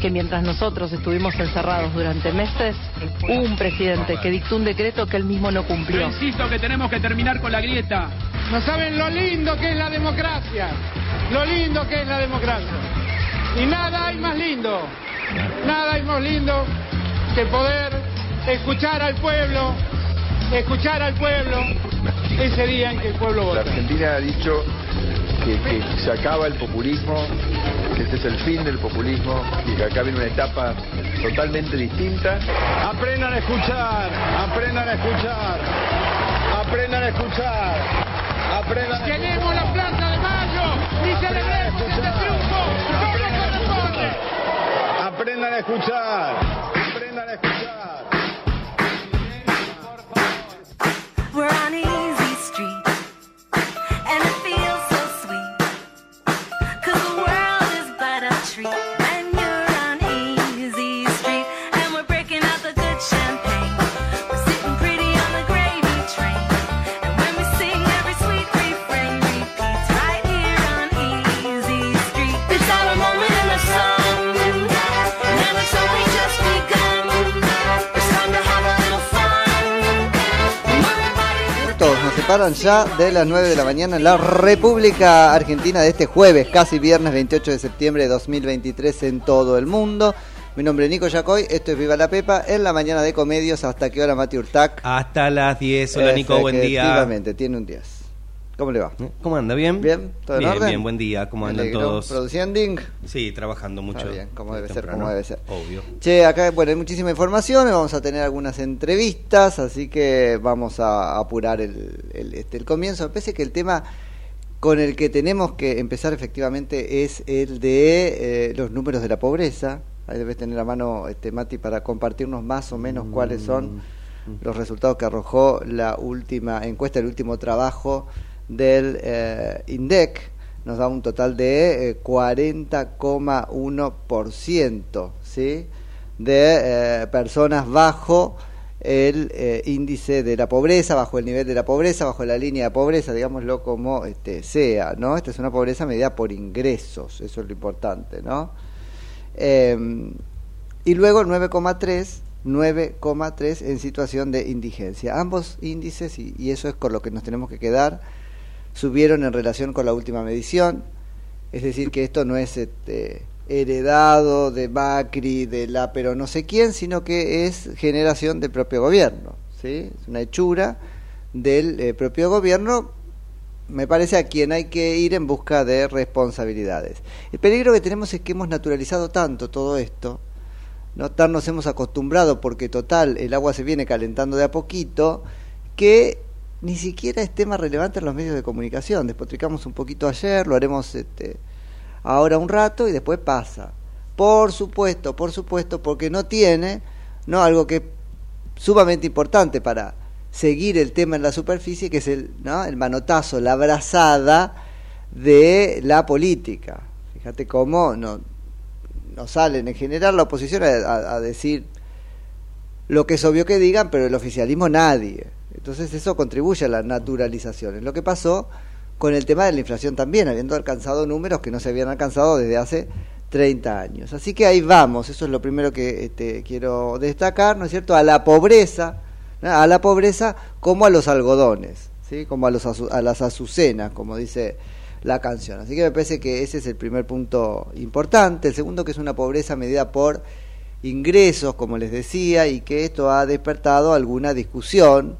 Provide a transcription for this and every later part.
que mientras nosotros estuvimos encerrados durante meses, hubo un presidente que dictó un decreto que él mismo no cumplió. Yo insisto que tenemos que terminar con la grieta. No saben lo lindo que es la democracia. Lo lindo que es la democracia. Y nada hay más lindo. Nada hay más lindo que poder escuchar al pueblo, escuchar al pueblo ese día en que el pueblo La vota. Argentina ha dicho que, que se acaba el populismo, que este es el fin del populismo y que acá viene una etapa totalmente distinta. Aprendan a escuchar, aprendan a escuchar, aprendan a escuchar, aprendan a Queremos la Plaza de Mayo y celebremos este triunfo. Aprendan a escuchar, Ya de las 9 de la mañana en la República Argentina de este jueves, casi viernes 28 de septiembre de 2023 en todo el mundo. Mi nombre es Nico Yacoy, esto es Viva la Pepa, en la mañana de comedios, ¿hasta qué hora Mati Urtac? Hasta las 10. Hola Nico, buen día. Efectivamente, tiene un 10. ¿Cómo le va? ¿Cómo anda? ¿Bien? ¿Bien? ¿Todo en bien, orden? bien, buen día. ¿Cómo andan alegro. todos? ¿Produciendo? Sí, trabajando mucho. Está bien, como debe ser, como debe ser. Obvio. Che, acá bueno, hay muchísima información, vamos a tener algunas entrevistas, así que vamos a apurar el, el, este, el comienzo. Me parece que el tema con el que tenemos que empezar efectivamente es el de eh, los números de la pobreza. Ahí debes tener a mano, este, Mati, para compartirnos más o menos cuáles son los resultados que arrojó la última encuesta, el último trabajo del eh, INDEC. Nos da un total de eh, 40,1%, ¿sí? De eh, personas bajo el eh, índice de la pobreza, bajo el nivel de la pobreza, bajo la línea de pobreza, digámoslo como este, sea, ¿no? Esta es una pobreza medida por ingresos, eso es lo importante, ¿no? Eh, y luego 9,3 9,3 en situación de indigencia. Ambos índices, y eso es con lo que nos tenemos que quedar, subieron en relación con la última medición, es decir, que esto no es este, heredado de Macri, de la pero no sé quién, sino que es generación del propio gobierno, ¿sí? Es una hechura del eh, propio gobierno, me parece a quien hay que ir en busca de responsabilidades. El peligro que tenemos es que hemos naturalizado tanto todo esto, ¿no? Tan nos hemos acostumbrado porque total el agua se viene calentando de a poquito que ni siquiera es tema relevante en los medios de comunicación. Despotricamos un poquito ayer, lo haremos este, ahora un rato y después pasa. Por supuesto, por supuesto, porque no tiene no algo que es sumamente importante para seguir el tema en la superficie, que es el, ¿no? el manotazo, la abrazada de la política. Fíjate cómo no, no salen en general la oposición a, a- a decir lo que es obvio que digan, pero el oficialismo nadie. Entonces eso contribuye a la naturalización. Es lo que pasó con el tema de la inflación también, habiendo alcanzado números que no se habían alcanzado desde hace 30 años. Así que ahí vamos, eso es lo primero que este, quiero destacar, ¿no es cierto? A la pobreza, a la pobreza como a los algodones, ¿sí? Como a, los a las azucenas, como dice la canción. Así que me parece que ese es el primer punto importante. El segundo que es una pobreza medida por ingresos, como les decía, y que esto ha despertado alguna discusión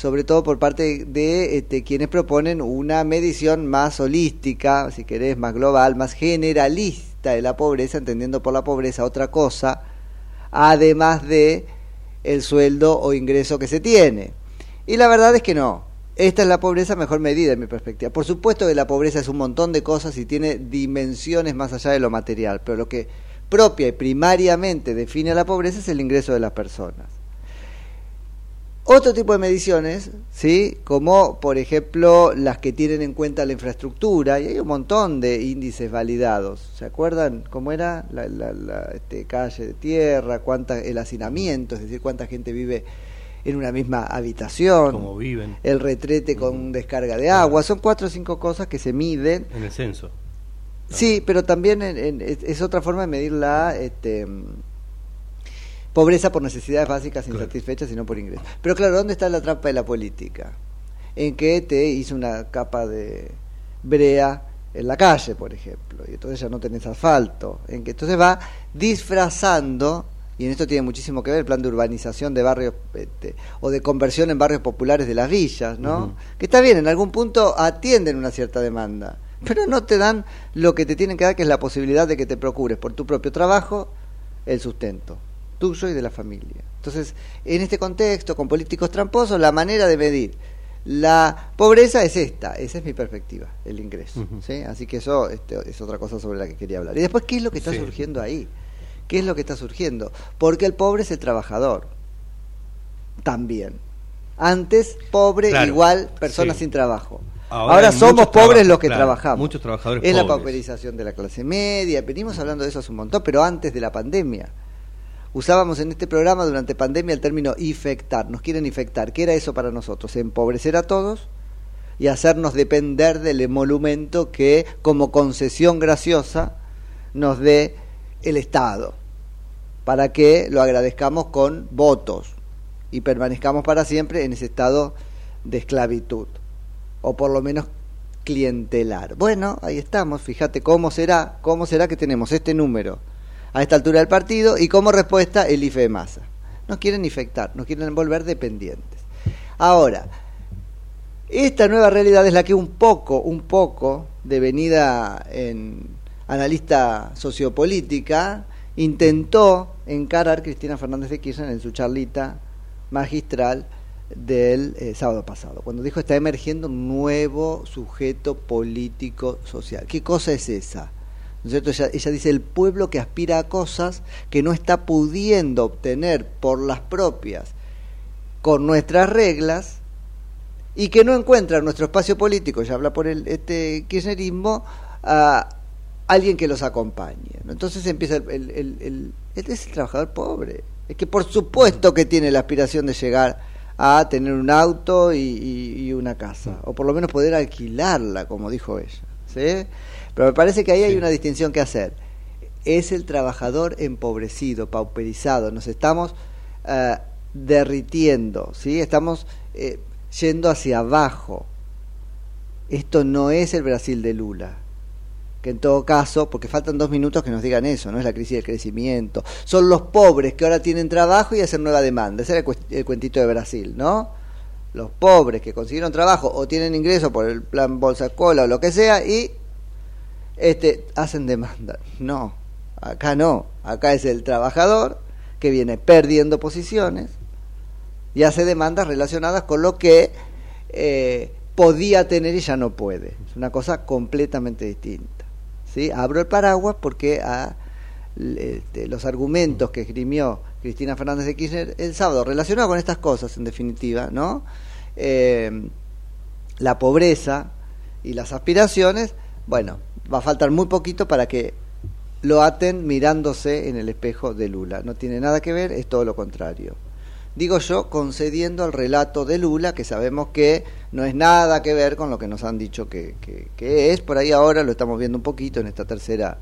sobre todo por parte de este, quienes proponen una medición más holística, si querés, más global, más generalista de la pobreza, entendiendo por la pobreza otra cosa, además de el sueldo o ingreso que se tiene. Y la verdad es que no. Esta es la pobreza mejor medida en mi perspectiva. Por supuesto que la pobreza es un montón de cosas y tiene dimensiones más allá de lo material, pero lo que propia y primariamente define a la pobreza es el ingreso de las personas. Otro tipo de mediciones, ¿sí? como por ejemplo las que tienen en cuenta la infraestructura, y hay un montón de índices validados. ¿Se acuerdan cómo era la, la, la este, calle de tierra, cuánta, el hacinamiento, es decir, cuánta gente vive en una misma habitación? Viven. El retrete con descarga de agua. Son cuatro o cinco cosas que se miden. En el censo. Sí, pero también en, en, es, es, otra forma de medir la... Este, pobreza por necesidades básicas insatisfechas claro. y no por ingresos. Pero claro, ¿dónde está la trampa de la política? En que te hizo una capa de brea en la calle, por ejemplo, y entonces ya no tenés asfalto, en que entonces va disfrazando, y en esto tiene muchísimo que ver el plan de urbanización de barrios este, o de conversión en barrios populares de las villas, ¿no? Uh -huh. Que está bien, en algún punto atienden una cierta demanda, pero no te dan lo que te tienen que dar, que es la posibilidad de que te procures por tu propio trabajo el sustento tuyo y de la familia. Entonces, en este contexto, con políticos tramposos, la manera de medir la pobreza es esta, esa es mi perspectiva, el ingreso. Uh -huh. ¿sí? Así que eso este, es otra cosa sobre la que quería hablar. Y después, ¿qué es lo que está sí. surgiendo ahí? ¿Qué es lo que está surgiendo? Porque el pobre es el trabajador. También. Antes, pobre claro. igual persona sí. sin trabajo. Ahora, Ahora somos pobres los que claro, trabajamos. Muchos trabajadores Es pobres. la pauperización de la clase media. Venimos hablando de eso hace un montón, pero antes de la pandemia usábamos en este programa durante pandemia el término infectar, nos quieren infectar. ¿Qué era eso para nosotros? Empobrecer a todos y hacernos depender del emolumento que como concesión graciosa nos dé el Estado, para que lo agradezcamos con votos y permanezcamos para siempre en ese estado de esclavitud, o por lo menos clientelar. Bueno, ahí estamos, fíjate cómo será, cómo será que tenemos este número a esta altura del partido y como respuesta el IFE de masa. Nos quieren infectar, nos quieren volver dependientes. Ahora, esta nueva realidad es la que un poco, un poco, devenida en analista sociopolítica, intentó encarar Cristina Fernández de Kirchner en su charlita magistral del eh, sábado pasado, cuando dijo está emergiendo un nuevo sujeto político social. ¿Qué cosa es esa? ¿No? Ella, dice el pueblo que aspira a cosas que no está pudiendo obtener por las propias, con nuestras reglas, y que no encuentra en nuestro espacio político, ya habla por el este kirchnerismo, a alguien que los acompañe. Entonces empieza el, el, el, el, es el trabajador pobre. Es que por supuesto que tiene la aspiración de llegar a tener un auto y, y, y una casa, o por lo menos poder alquilarla, como dijo ella. ¿sí? Pero me parece que ahí hay una distinción que hacer. Es el trabajador empobrecido, pauperizado. Nos estamos uh, derritiendo, ¿sí? Estamos eh, yendo hacia abajo. Esto no es el Brasil de Lula. Que en todo caso, porque faltan dos minutos que nos digan eso, no es la crisis del crecimiento. Son los pobres que ahora tienen trabajo y hacen nueva demanda. Ese era el, el cuentito de Brasil, ¿no? Los pobres que consiguieron trabajo o tienen ingreso por el plan Bolsa Cola o lo que sea y este, hacen demanda. No, acá no. Acá es el trabajador que viene perdiendo posiciones y hace demandas relacionadas con lo que eh, podía tener y ya no puede. Es una cosa completamente distinta. ¿sí? Abro el paraguas porque a este, los argumentos que esgrimió Cristina Fernández de Kirchner el sábado relacionados con estas cosas, en definitiva, ¿no? Eh, la pobreza y las aspiraciones, bueno, va a faltar muy poquito para que lo aten mirándose en el espejo de Lula. No tiene nada que ver, es todo lo contrario. Digo yo, concediendo al relato de Lula, que sabemos que no es nada que ver con lo que nos han dicho que, que, es, por ahí ahora lo estamos viendo un poquito en esta tercera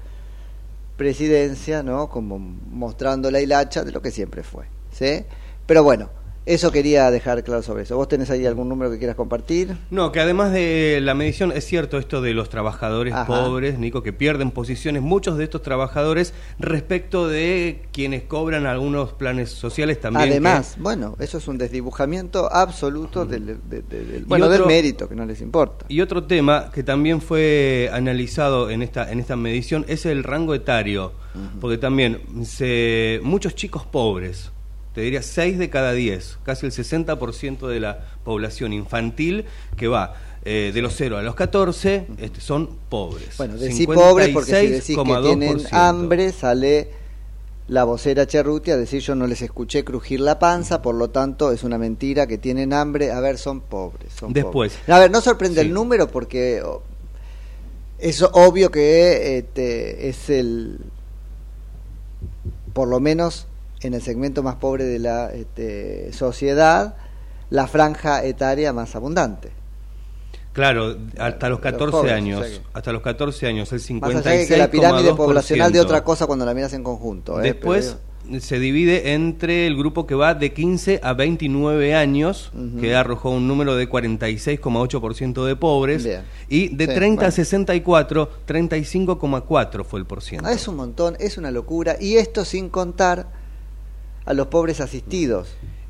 presidencia, ¿no? Como mostrando la hilacha de lo que siempre fue, ¿sí? Pero bueno, Eso quería dejar claro sobre eso. ¿Vos tenés ahí algún número que quieras compartir? No, que además de la medición, es cierto esto de los trabajadores Ajá. pobres, Nico, que pierden posiciones, muchos de estos trabajadores respecto de quienes cobran algunos planes sociales también. que- Además, bueno, eso es un desdibujamiento absoluto del, de- de- del- bueno, del mérito, que no les importa. Y otro tema que también fue analizado en esta, en esta medición es el rango etario, porque también se, muchos chicos pobres, te diría 6 de cada 10, casi el 60% de la población infantil que va eh, de los 0 a los 14 este, son pobres. Bueno, decís pobres porque si decís que 56,2%. tienen hambre, sale la vocera Cerruti a decir yo no les escuché crujir la panza, por lo tanto es una mentira que tienen hambre. A ver, son pobres. Son Después. pobres. A ver, no sorprende Sí. el número porque oh, es obvio que este, es el, por lo menos en el segmento más pobre de la este, sociedad, la franja etaria más abundante. Claro, hasta los 14 jóvenes, años, o sea que- hasta los 14 años, el Más allá de que la pirámide 56,2%. poblacional de otra cosa cuando la miras en conjunto. ¿eh? Después Pero- se divide entre el grupo que va de 15 a 29 años, que arrojó un número de 46,8% de pobres, Bien. y de Sí, 30 a bueno. 64, 35,4 fue el porciento. Ah, es un montón, es una locura. Y esto sin contar a los pobres asistidos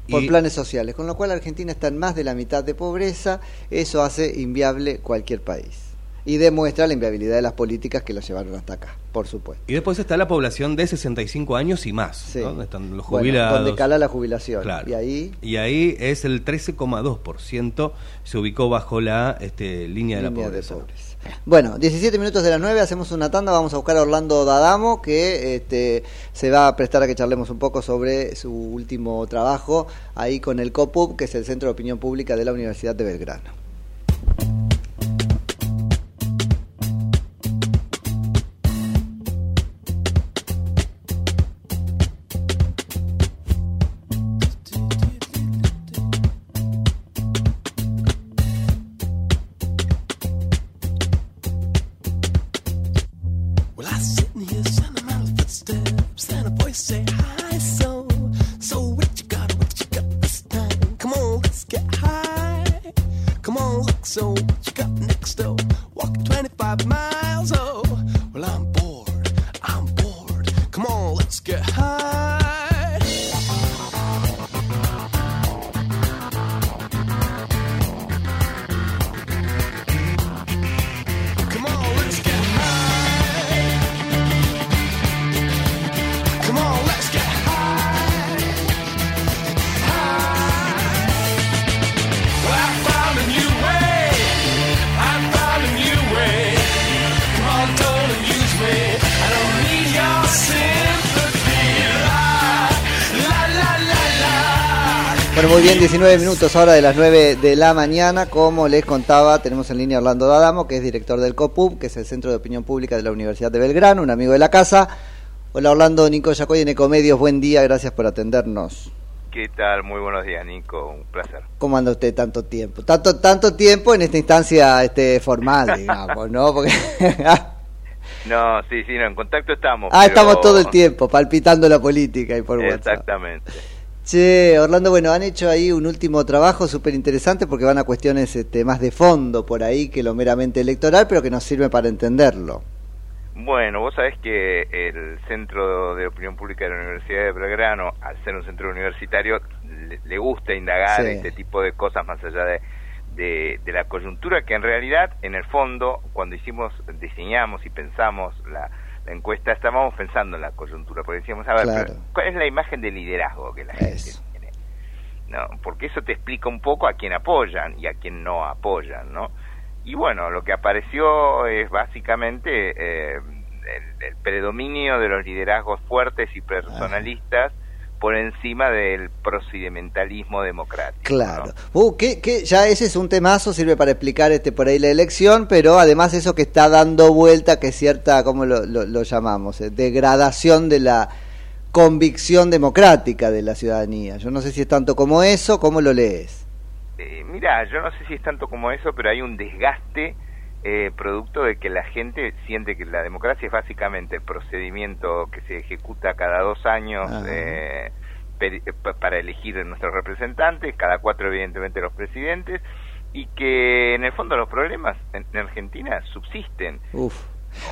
por Y- planes sociales. Con lo cual Argentina está en más de la mitad de pobreza. Eso hace inviable cualquier país. Y demuestra la inviabilidad de las políticas que lo llevaron hasta acá, por supuesto. Y después está la población de 65 años y más, Sí. ¿no? donde están los Bueno, jubilados. donde cala la jubilación. Claro. Y ahí Y ahí es el 13,2%, se ubicó bajo la este, línea de la de pobreza. pobres. Bueno, 17 minutos de las 9, hacemos una tanda, vamos a buscar a Orlando Dadamo, que este, se va a prestar a que charlemos un poco sobre su último trabajo ahí con el COPUB, que es el Centro de Opinión Pública de la Universidad de Belgrano. Muy bien, 19 minutos ahora de las 9 de la mañana. Como les contaba, tenemos en línea a Orlando Dadamo, que es director del COPUB, que es el Centro de Opinión Pública de la Universidad de Belgrano, un amigo de la casa. Hola Orlando, Nico Yacoy en Ecomedios, buen día, gracias por atendernos. ¿Qué tal? Muy buenos días, Nico. Un placer. ¿Cómo anda usted tanto tiempo? Tanto tanto tiempo en esta instancia este formal, digamos, ¿no? Porque No, sí, sí, no, en contacto estamos. ah, pero- estamos todo el tiempo palpitando la política y por WhatsApp. Exactamente. Che, Orlando, bueno, han hecho ahí un último trabajo súper interesante porque van a cuestiones este, más de fondo por ahí que lo meramente electoral, pero que nos sirve para entenderlo. Bueno, vos sabés que el Centro de Opinión Pública de la Universidad de Belgrano, al ser un centro universitario, le, le gusta indagar Sí. este tipo de cosas más allá de, de, de la coyuntura, que en realidad, en el fondo, cuando hicimos, diseñamos y pensamos la, la encuesta, estábamos pensando en la coyuntura, porque decíamos, a ver, Claro. ¿cuál es la imagen de liderazgo que la gente tiene? No, porque eso te explica un poco a quién apoyan y a quién no apoyan, ¿no? Y bueno, lo que apareció es básicamente eh, el, el predominio de los liderazgos fuertes y personalistas por encima del procedimentalismo democrático. Claro. Uh, que, que ya ese es un temazo, sirve para explicar este por ahí la elección, pero además eso que está dando vuelta, que es cierta, ¿cómo lo, lo- lo llamamos? Eh, degradación de la convicción democrática de la ciudadanía. Yo no sé si es tanto como eso, ¿cómo lo lees? Eh, mira, yo no sé si es tanto como eso, pero hay un desgaste eh, producto de que la gente siente que la democracia es básicamente el procedimiento que se ejecuta cada dos años eh, pa- para elegir a nuestros representantes, cada cuatro evidentemente los presidentes, y que en el fondo los problemas en, en Argentina subsisten. Uf.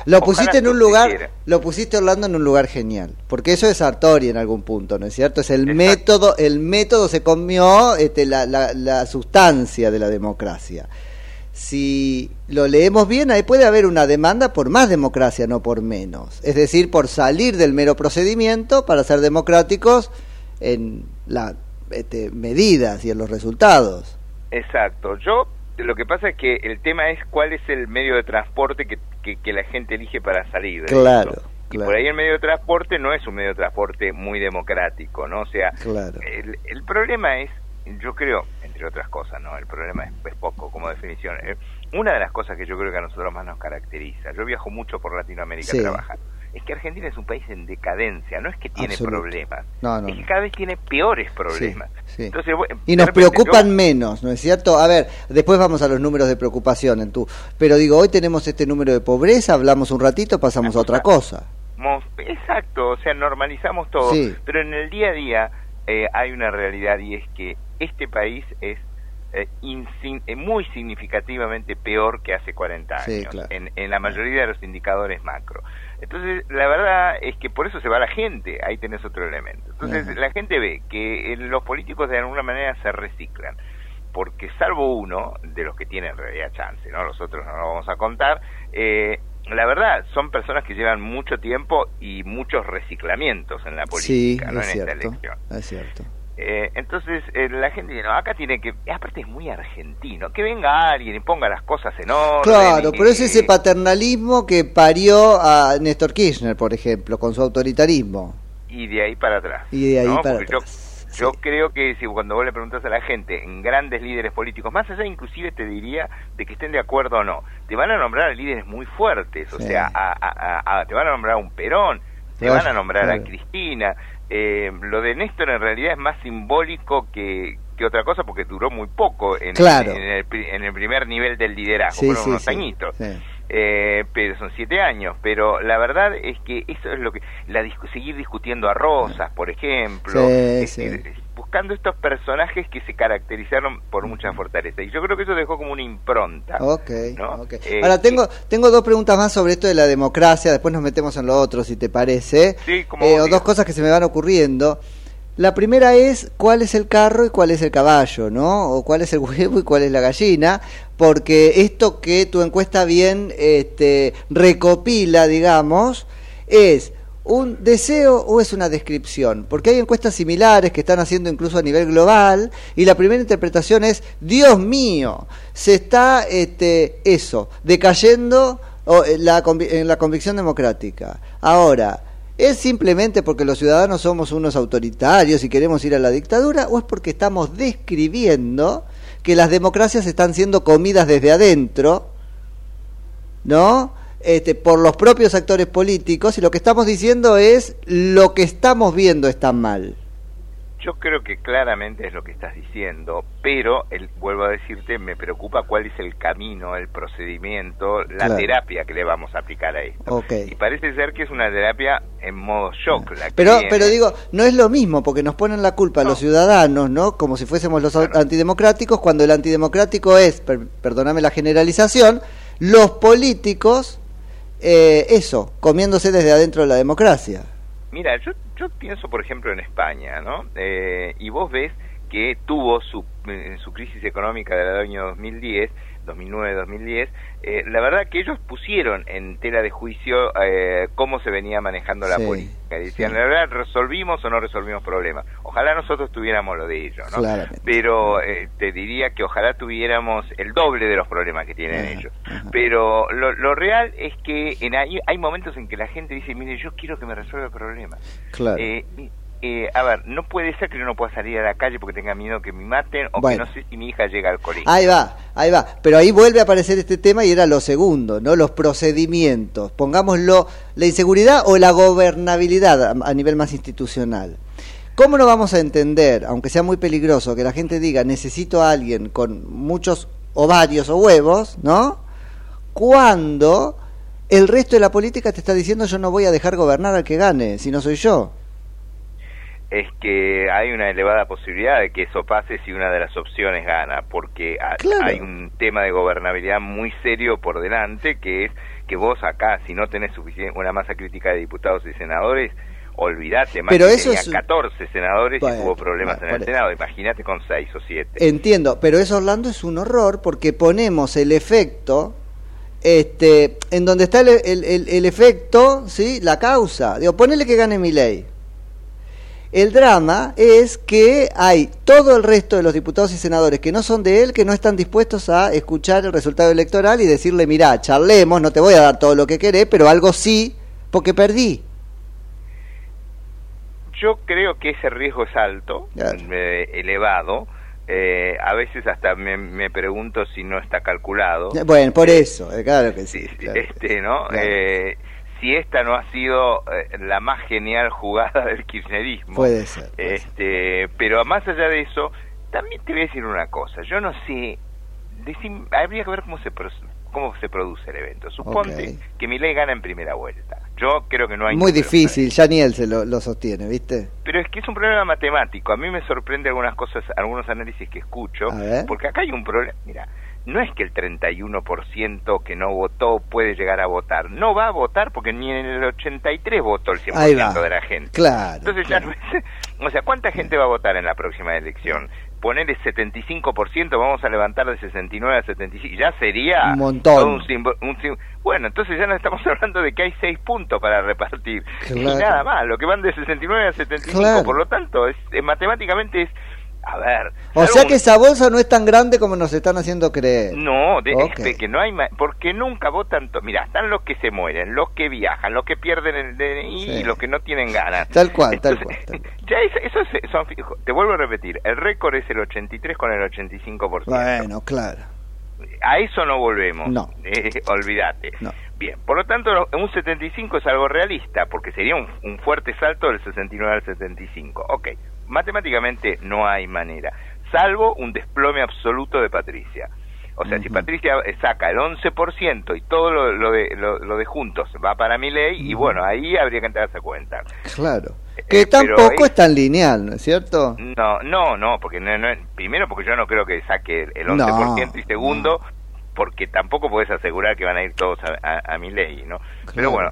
Lo Ojalá pusiste en un lugar, lo pusiste Orlando en un lugar genial, porque eso es Sartori en algún punto, ¿no es cierto? Es el método, el método se comió este, la, la, la sustancia de la democracia. Si lo leemos bien, ahí puede haber una demanda por más democracia, no por menos. Es decir, por salir del mero procedimiento para ser democráticos en las medidas y en los resultados. Exacto. Yo lo que pasa es que el tema es cuál es el medio de transporte que, que, que la gente elige para salir. de Claro, esto. Y claro. por ahí el medio de transporte no es un medio de transporte muy democrático, ¿no? O sea, Claro. el, el problema es, yo creo, entre otras cosas, ¿no? El problema es, es poco como definición. Eh, una de las cosas que yo creo que a nosotros más nos caracteriza, yo viajo mucho por Latinoamérica Sí. trabajar, es que Argentina es un país en decadencia, no es que tiene Absoluto. problemas, No, no, es que cada vez tiene peores problemas. sí. Entonces, Y nos repente preocupan yo- menos, ¿no es cierto? A ver, después vamos a los números de preocupación en tu. Pero digo, hoy tenemos este número de pobreza, hablamos un ratito, pasamos a otra cosa. Exacto, o sea, normalizamos todo, Sí. pero en el día a día eh, hay una realidad y es que este país es eh, insin- eh, muy significativamente peor que hace 40 años Sí, claro. en, en la mayoría de los indicadores macro. Entonces, la verdad es que por eso se va la gente, ahí tenés otro elemento. Entonces, Ajá. la gente ve que eh, los políticos de alguna manera se reciclan, porque salvo uno, de los que tienen en realidad chance, ¿no? Los otros no lo vamos a contar, eh, la verdad, son personas que llevan mucho tiempo y muchos reciclamientos en la Sí, política, ¿no? es En esta cierto. elección. Es cierto. Eh, entonces eh, la gente dice, no, acá tiene que, aparte es muy argentino, que venga alguien y ponga las cosas en orden. Claro, y- pero es ese paternalismo que parió a Néstor Kirchner, por ejemplo, con su autoritarismo. y de ahí para atrás. Y de ahí ¿no? para Porque yo- Yo, creo que si cuando vos le preguntas a la gente en grandes líderes políticos, más allá inclusive te diría de que estén de acuerdo o no, te van a nombrar a líderes muy fuertes, o Sí. sea, a, a- a- a- te van a nombrar a un Perón, te van a nombrar claro. a Cristina. Eh, lo de Néstor en realidad es más simbólico que, que otra cosa porque duró muy poco en, Claro. en, el, en el primer nivel del liderazgo, Sí, fueron sí, unos sí, añitos. Eh, pero son siete años, pero la verdad es que eso es lo que la seguir discutiendo a Rosas, por ejemplo, Sí, es sí. decir, buscando estos personajes que se caracterizaron por mucha fortaleza y yo creo que eso dejó como una impronta. Ok, ¿no? ok. Eh, Ahora tengo tengo dos preguntas más sobre esto de la democracia, después nos metemos en lo otro si te parece. Sí, como Eh, o digas. dos cosas que se me van ocurriendo. La primera es cuál es el carro y cuál es el caballo, ¿no? O cuál es el huevo y cuál es la gallina, porque esto que tu encuesta bien este, recopila, digamos, es un deseo o es una descripción, porque hay encuestas similares que están haciendo incluso a nivel global y la primera interpretación es Dios mío, se está este eso decayendo eh, la en la convicción democrática. Ahora, ¿Es simplemente porque los ciudadanos somos unos autoritarios y queremos ir a la dictadura o es porque estamos describiendo que las democracias están siendo comidas desde adentro, ¿no? Este, por los propios actores políticos y lo que estamos diciendo es lo que estamos viendo está mal. Yo creo que claramente es lo que estás diciendo, pero el, vuelvo a decirte, me preocupa cuál es el camino, el procedimiento, la Claro. terapia que le vamos a aplicar a esto. Y parece ser que es una terapia en modo shock. La que Pero, viene. pero digo, no es lo mismo porque nos ponen la culpa a los ciudadanos, ¿no? Como si fuésemos los antidemocráticos, cuando el antidemocrático es, per- perdóname la generalización, los políticos, eh, eso, comiéndose desde adentro de la democracia. Mira, yo, yo pienso, por ejemplo, en España, ¿no? Eh, y vos ves que tuvo su, eh, su crisis económica del año 2010, 2009-2010, eh, la verdad que ellos pusieron en tela de juicio eh, cómo se venía manejando la Sí, política. Decían, la verdad, resolvimos o no resolvimos problemas. Ojalá nosotros tuviéramos lo de ellos, ¿no? Claramente. Pero eh, te diría que ojalá tuviéramos el doble de los problemas que tienen Ajá, ellos. Pero lo, lo real es que en hay, hay momentos en que la gente dice, mire, yo quiero que me resuelva el problema. Claro. Eh, a ver, no puede ser que yo no pueda salir a la calle porque tenga miedo que me maten o Bueno. que no sé si mi hija llega al colegio. Ahí va, ahí va. Pero ahí vuelve a aparecer este tema y era lo segundo, ¿no? Los procedimientos. Pongámoslo, la inseguridad o la gobernabilidad a, a nivel más institucional. ¿Cómo no vamos a entender, aunque sea muy peligroso, que la gente diga necesito a alguien con muchos ovarios o huevos, ¿no? Cuando el resto de la política te está diciendo yo no voy a dejar gobernar al que gane, si no soy yo. Es que hay una elevada posibilidad de que eso pase si una de las opciones gana, porque Claro. hay un tema de gobernabilidad muy serio por delante, que es que vos acá, si no tenés suficiente, una masa crítica de diputados y senadores, olvídate, Pero Macri eso es- 14 senadores Bueno, y tuvo problemas bueno, en el Senado, imagínate con 6 o 7. Entiendo, pero eso Orlando es un horror porque ponemos el efecto este en donde está el, el- el- el efecto, ¿sí? La causa. Digo, ponele que gane mi ley. El drama es que hay todo el resto de los diputados y senadores que no son de él, que no están dispuestos a escuchar el resultado electoral y decirle, mirá, charlemos, no te voy a dar todo lo que querés, pero algo sí, porque perdí. Yo creo que ese riesgo es alto, Claro. eh, elevado. Eh, a veces hasta me, me pregunto si no está calculado. Bueno, por eso, eh, claro que sí. claro. este, ¿no? Claro. Eh, si esta no ha sido eh, la más genial jugada del kirchnerismo. Puede ser. Este, pero más allá de eso, también te voy a decir una cosa. Yo no sé, decim- habría que ver cómo se cómo se produce el evento. Suponte Ok. que mi ley gana en primera vuelta. Yo creo que no hay Muy difícil, ya ni él se lo, lo sostiene, ¿viste? pero es que es un problema matemático. A mí me sorprende algunas cosas, algunos análisis que escucho, porque acá hay un problema. Mira, no es que el 31% que no votó puede llegar a votar. No va a votar porque ni en el 83 votó el Ahí va. 100% de la gente. Claro, Entonces ya no es... O sea, ¿cuánta gente va a votar en la próxima elección? Ponerle 75%, vamos a levantar de 69 a 75, ya sería... Un montón. un simbo- un sim- bueno, entonces ya no estamos hablando de que hay 6 puntos para repartir. Y nada más, lo que van de 69 a 75, Claro. por lo tanto, es, eh, matemáticamente es... A ver... O sea un- que esa bolsa no es tan grande como nos están haciendo creer. no, de, que no hay ma- porque nunca votan, to- mira, están los que se mueren, los que viajan, los que pierden el DNI Sí. y los que no tienen ganas. Tal cual, tal cual. tal Ya es- eso es- son, te vuelvo a repetir, el récord es el 83 con el 85%. Bueno, claro. A eso no volvemos. No. Eh, olvídate. No. Bien, por lo tanto, un 75 es algo realista, porque sería un, un fuerte salto del 69 al 75. Ok, matemáticamente no hay manera, salvo un desplome absoluto de Patricia. O sea, si Patricia saca el 11% y todo lo, lo de, lo, lo de juntos va para mi ley, y bueno, ahí habría que entrarse a cuenta. Claro. Que Eh, pero tampoco es tan lineal, ¿no es cierto? No, no, no, porque no, no- primero porque yo no creo que saque el- el No, 11% y segundo porque tampoco puedes asegurar que van a ir todos a, a- a mi ley, ¿no? Pero bueno,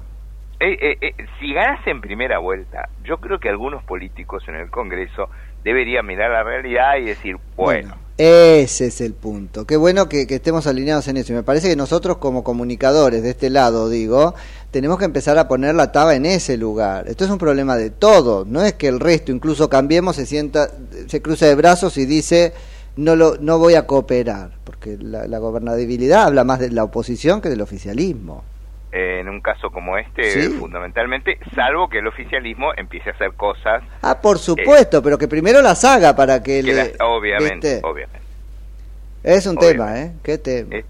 eh, eh, eh, si ganas en primera vuelta, yo creo que algunos políticos en el Congreso deberían mirar la realidad y decir, bueno, Ese es el punto. Qué bueno que, estemos alineados en eso. Y me parece que nosotros como comunicadores de este lado, digo, tenemos que empezar a poner la taba en ese lugar. Esto es un problema de todo. No es que el resto, incluso Cambiemos, se sienta, se cruza de brazos y dice no lo, no voy a cooperar, porque la, la gobernabilidad habla más de la oposición que del oficialismo. Eh, en un caso como este, Sí. fundamentalmente, salvo que el oficialismo empiece a hacer cosas Ah, por supuesto, pero que primero las haga para que, que le, las- obviamente, ¿viste? obviamente. Es un obviamente. tema, ¿eh? ¿Qué tema? Eh,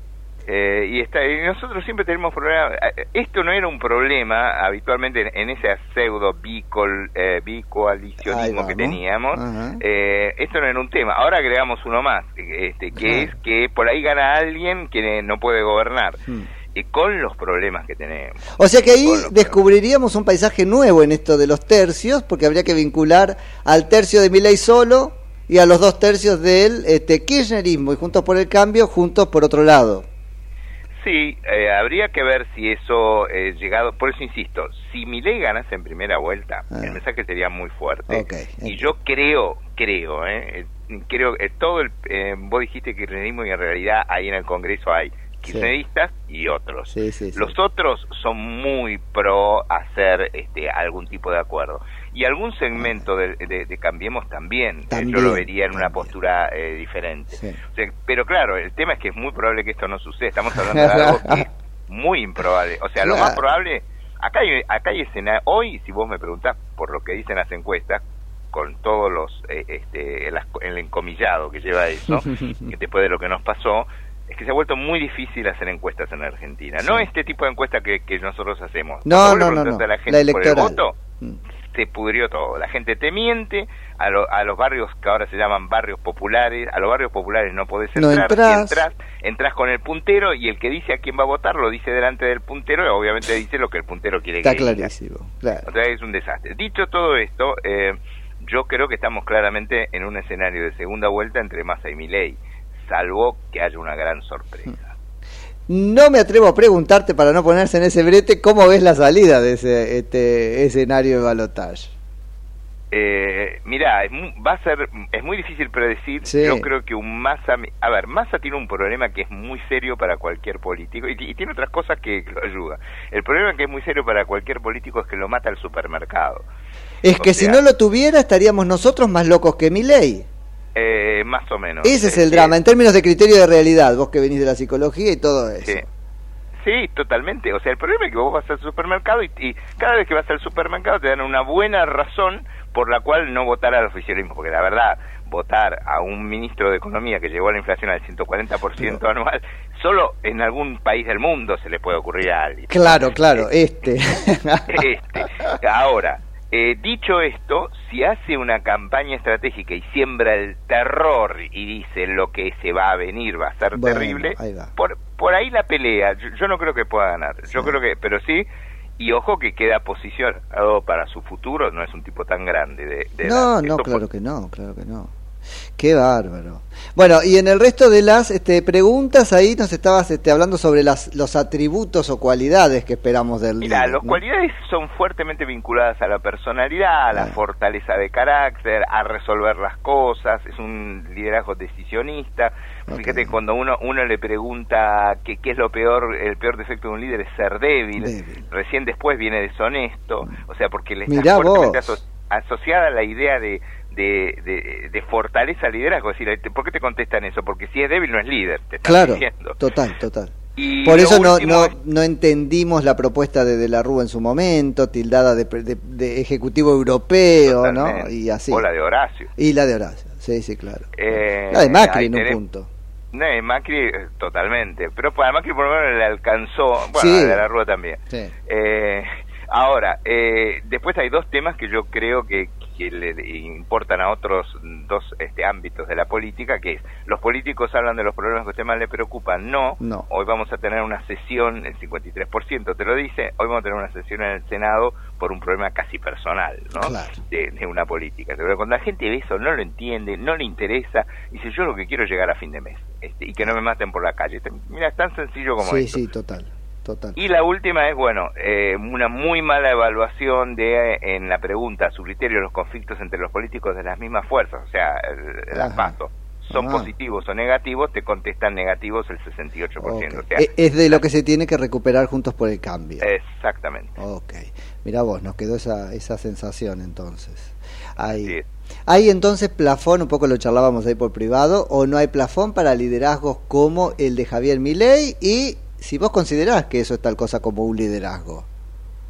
eh, y, está, y nosotros siempre tenemos problemas. eh, Esto no era un problema habitualmente en, en ese pseudo bicol, eh, bicoalicionismo que teníamos. Eh, esto no era un tema. Ahora agregamos uno más, este, que es que por ahí gana alguien que no puede gobernar. Hmm. Y con los problemas que tenemos. O sea que ahí descubriríamos un paisaje nuevo en esto de los tercios, porque habría que vincular al tercio de Milei solo y a los dos tercios del este, kirchnerismo y Juntos por el Cambio, juntos por otro lado. Sí, eh, habría que ver si eso eh, llegado, por eso insisto, si mi ley ganase en primera vuelta, Ah. el mensaje sería muy fuerte. Y yo creo, creo, eh, eh, creo que todo el, eh, vos dijiste kirchnerismo y en realidad ahí en el Congreso hay kirchneristas y otros. Sí, sí, sí. Los otros son muy pro hacer este algún tipo de acuerdo. Y algún segmento de, de- de Cambiemos también, También, yo lo vería en una postura eh, diferente. Sí. O sea, pero claro, el tema es que es muy probable que esto no suceda. Estamos hablando de algo que es muy improbable. O sea, lo más probable, acá hay, acá hay escena, hoy, si vos me preguntás por lo que dicen las encuestas, con todos los, eh, este, el, el encomillado que lleva eso, después de lo que nos pasó, es que se ha vuelto muy difícil hacer encuestas en Argentina. No este tipo de encuestas que, que nosotros hacemos. No, no, no, no. a la gente La por el electoral. voto, Mm. se pudrió todo. La gente te miente, a, lo- a los barrios que ahora se llaman barrios populares, a los barrios populares no podés No entrar, entrás. si entras, entras con el puntero y el que dice a quién va a votar lo dice delante del puntero y obviamente dice lo que el puntero quiere Está que diga. clarísimo. Claro. O sea, es un desastre. Dicho todo esto, eh, yo creo que estamos claramente en un escenario de segunda vuelta entre Massa y Milei, salvo que haya una gran sorpresa. No me atrevo a preguntarte, para no ponerse en ese brete, ¿cómo ves la salida de ese este, escenario de balotaje? Eh, mira, va a ser, es muy difícil predecir. Sí. Yo creo que un Massa, a ver, Massa tiene un problema que es muy serio para cualquier político y, y tiene otras cosas que lo ayudan. El problema que es muy serio para cualquier político es que lo mata el supermercado. Es O que si no lo tuviera, estaríamos nosotros más locos que Milei. Eh, más o menos. Ese es el Este, drama, en términos de criterio de realidad, vos que venís de la psicología y todo eso. Sí. Sí, totalmente. O sea, el problema es que vos vas al supermercado y, y cada vez que vas al supermercado te dan una buena razón por la cual no votar al oficialismo. Porque la verdad, votar a un ministro de Economía que llevó a la inflación al 140% anual, solo en algún país del mundo se le puede ocurrir a alguien. Claro, claro, este. Este, ahora, eh, dicho esto, si hace una campaña estratégica y siembra el terror y dice lo que se va a venir va a ser Bueno, terrible, ahí va. por, por ahí la pelea. Yo, yo no creo que pueda ganar. Yo creo que, pero sí, y ojo que queda posicionado para su futuro, no es un tipo tan grande. De, de No, edad. no, Esto claro que no, claro que no. Qué bárbaro. Bueno, y en el resto de las este, preguntas, ahí nos estabas este, hablando sobre las, los atributos o cualidades que esperamos del Mira, líder, las ¿no? cualidades son fuertemente vinculadas a la personalidad, a la fortaleza de carácter, a resolver las cosas, es un liderazgo decisionista. Fíjate, cuando uno uno le pregunta qué, qué es lo peor, el peor defecto de un líder es ser débil. Recién después viene deshonesto, o sea, porque le está fuertemente aso- asociada la idea de, de, de, de fortaleza al liderazgo. Es decir, ¿por qué te contestan eso? Porque si es débil no es líder, te están Claro, diciendo. total, total. Y Por eso no, último no, no entendimos la propuesta de De la Rúa en su momento, tildada de, de- de ejecutivo europeo, ¿no? Y así. O la de Horacio. Y la de Horacio, sí, sí, claro. Eh, La de Macri en un tenés- punto. No, de Macri eh, totalmente, pero para Macri por lo menos le alcanzó, bueno, Sí. a de la Rúa también. Sí. Eh, ahora, eh, después hay dos temas que yo creo que, que le importan a otros dos este, ámbitos de la política, que es, los políticos hablan de los problemas que a usted más le preocupan, no, No. hoy vamos a tener una sesión, el 53% te lo dice, hoy vamos a tener una sesión en el Senado por un problema casi personal, ¿no? Claro. De, de una política. Pero cuando la gente ve eso, no lo entiende, no le interesa, dice yo lo que quiero es llegar a fin de mes este, y que no me maten por la calle. Te- Mira, es tan sencillo como Sí, esto. sí, total, total. Y la última es, bueno, eh, una muy mala evaluación de, en la pregunta, su criterio, los conflictos entre los políticos de las mismas fuerzas, o sea, el, las Ajá. PASO. Son Ah. positivos o negativos, te contestan negativos el 68%. O sea, E- Es de lo que se tiene que recuperar juntos por el cambio. exactamente. Ok. Mira vos, nos quedó esa, esa sensación entonces. Ahí. ¿Hay entonces plafón, un poco lo charlábamos ahí por privado, o no hay plafón para liderazgos como el de Javier Milei? Y si vos considerás que eso es tal cosa como un liderazgo.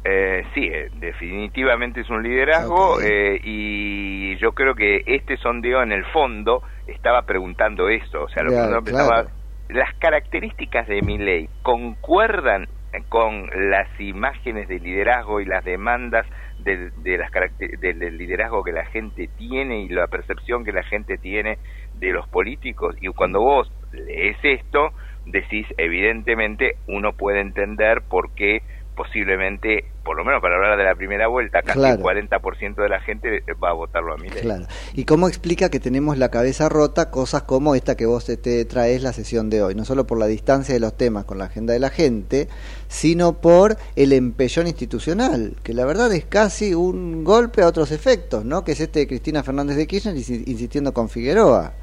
Eh, sí, eh, definitivamente es un liderazgo eh, y yo creo que este sondeo en el fondo estaba preguntando eso, o sea, lo que uno claro. las características de mi ley concuerdan eh, con las imágenes de liderazgo y las demandas del, de las del, del liderazgo que la gente tiene y la percepción que la gente tiene de los políticos y cuando vos lees esto decís evidentemente uno puede entender por qué posiblemente, por lo menos para hablar de la primera vuelta, casi Claro. el 40% de la gente va a votarlo a Milei. Claro. ¿Y cómo explica que tenemos la cabeza rota cosas como esta que vos te traes la sesión de hoy? No solo por la distancia de los temas con la agenda de la gente, sino por el empellón institucional, que la verdad es casi un golpe a otros efectos, ¿no? Que es este de Cristina Fernández de Kirchner insi- insistiendo con Figueroa.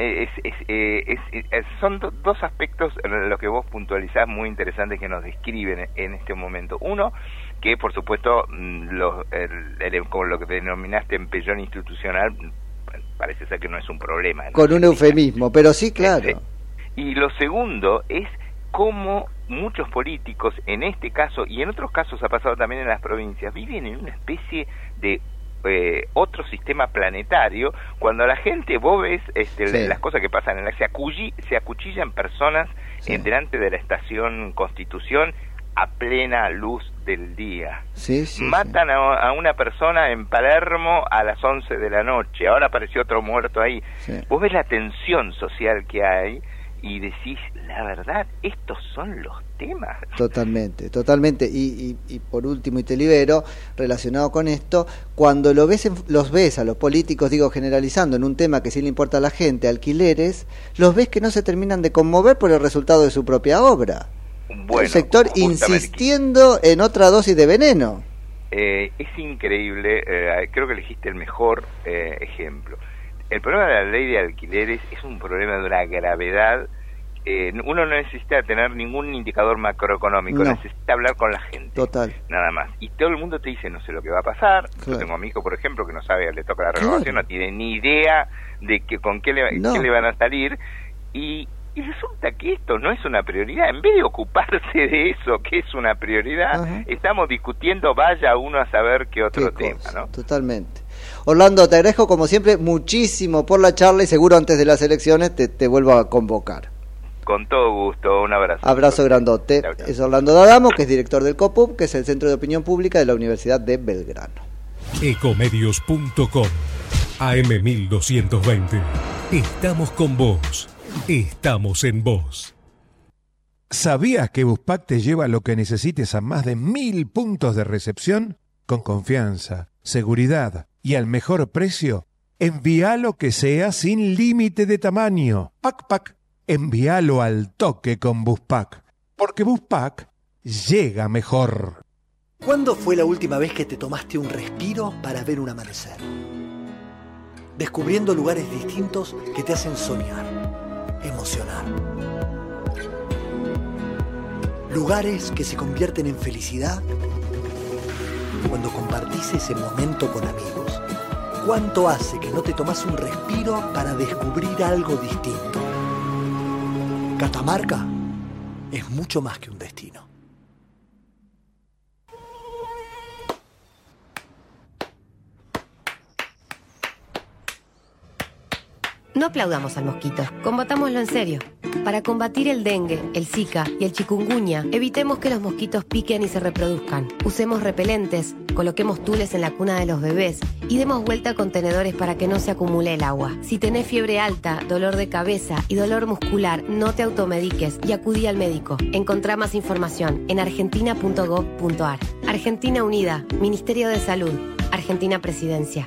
Eh, es, es, eh, es- son do- dos aspectos en los que vos puntualizás muy interesantes que nos describen en este momento. Uno, que por supuesto, mm, los- el- el- como lo que denominaste empellón institucional, parece ser que no es un problema. ¿no? Con un eufemismo, pero sí, claro. Y lo segundo es cómo muchos políticos, en este caso y en otros casos ha pasado también en las provincias, viven en una especie de eh, otro sistema planetario cuando la gente vos ves este, Sí. las cosas que pasan en la se, aculli- se acuchillan personas en delante de la estación Constitución a plena luz del día Sí, sí. matan a, a una persona en Palermo a las 11 de la noche, ahora apareció otro muerto ahí. Vos ves la tensión social que hay y decís, la verdad, estos son los Totalmente, totalmente. Y, y, y por último, y te libero, relacionado con esto, cuando lo ves en- los ves a los políticos, digo generalizando, en un tema que sí le importa a la gente, alquileres, los ves que no se terminan de conmover por el resultado de su propia obra. Bueno, un sector insistiendo en otra dosis de veneno. Eh, es increíble, eh, creo que elegiste el mejor eh, ejemplo. El problema de la ley de alquileres es un problema de una gravedad. Eh, uno no necesita tener ningún indicador macroeconómico, No. necesita hablar con la gente, Total. nada más. Y todo el mundo te dice, no sé lo que va a pasar. Yo Claro. tengo a mi hijo, por ejemplo, que no sabe, le toca la Claro. renovación, no tiene ni idea de que con qué le, No. qué le van a salir. Y, y resulta que esto no es una prioridad. En vez de ocuparse de eso, que es una prioridad, Ajá. estamos discutiendo, vaya uno a saber qué otro Qué tema, ¿no? Totalmente. Orlando, te agradezco como siempre muchísimo por la charla y seguro antes de las elecciones te, te vuelvo a convocar. Con todo gusto, un abrazo. Abrazo grandote. Es Orlando Dadamo, que es director del COPUB, que es el Centro de Opinión Pública de la Universidad de Belgrano. Ecomedios.com AM1220. Estamos con vos. Estamos en vos. ¿Sabías que Buspack te lleva lo que necesites a más de mil puntos de recepción? Con confianza, seguridad y al mejor precio. Envíalo que sea sin límite de tamaño. Pac Pac. Envíalo al toque con Buspack. Porque Buspack llega mejor. ¿Cuándo fue la última vez que te tomaste un respiro para ver un amanecer? Descubriendo lugares distintos que te hacen soñar, emocionar. Lugares que se convierten en felicidad cuando compartís ese momento con amigos. ¿Cuánto hace que no te tomas un respiro para descubrir algo distinto? Catamarca es mucho más que un destino. No aplaudamos al mosquito, combatámoslo en serio. Para combatir el dengue, el zika y el chikungunya, evitemos que los mosquitos piquen y se reproduzcan. Usemos repelentes, coloquemos tules en la cuna de los bebés y demos vuelta a contenedores para que no se acumule el agua. Si tenés fiebre alta, dolor de cabeza y dolor muscular, no te automediques y acudí al médico. Encontrá más información en argentina.gov.ar. Argentina Unida, Ministerio de Salud, Argentina Presidencia.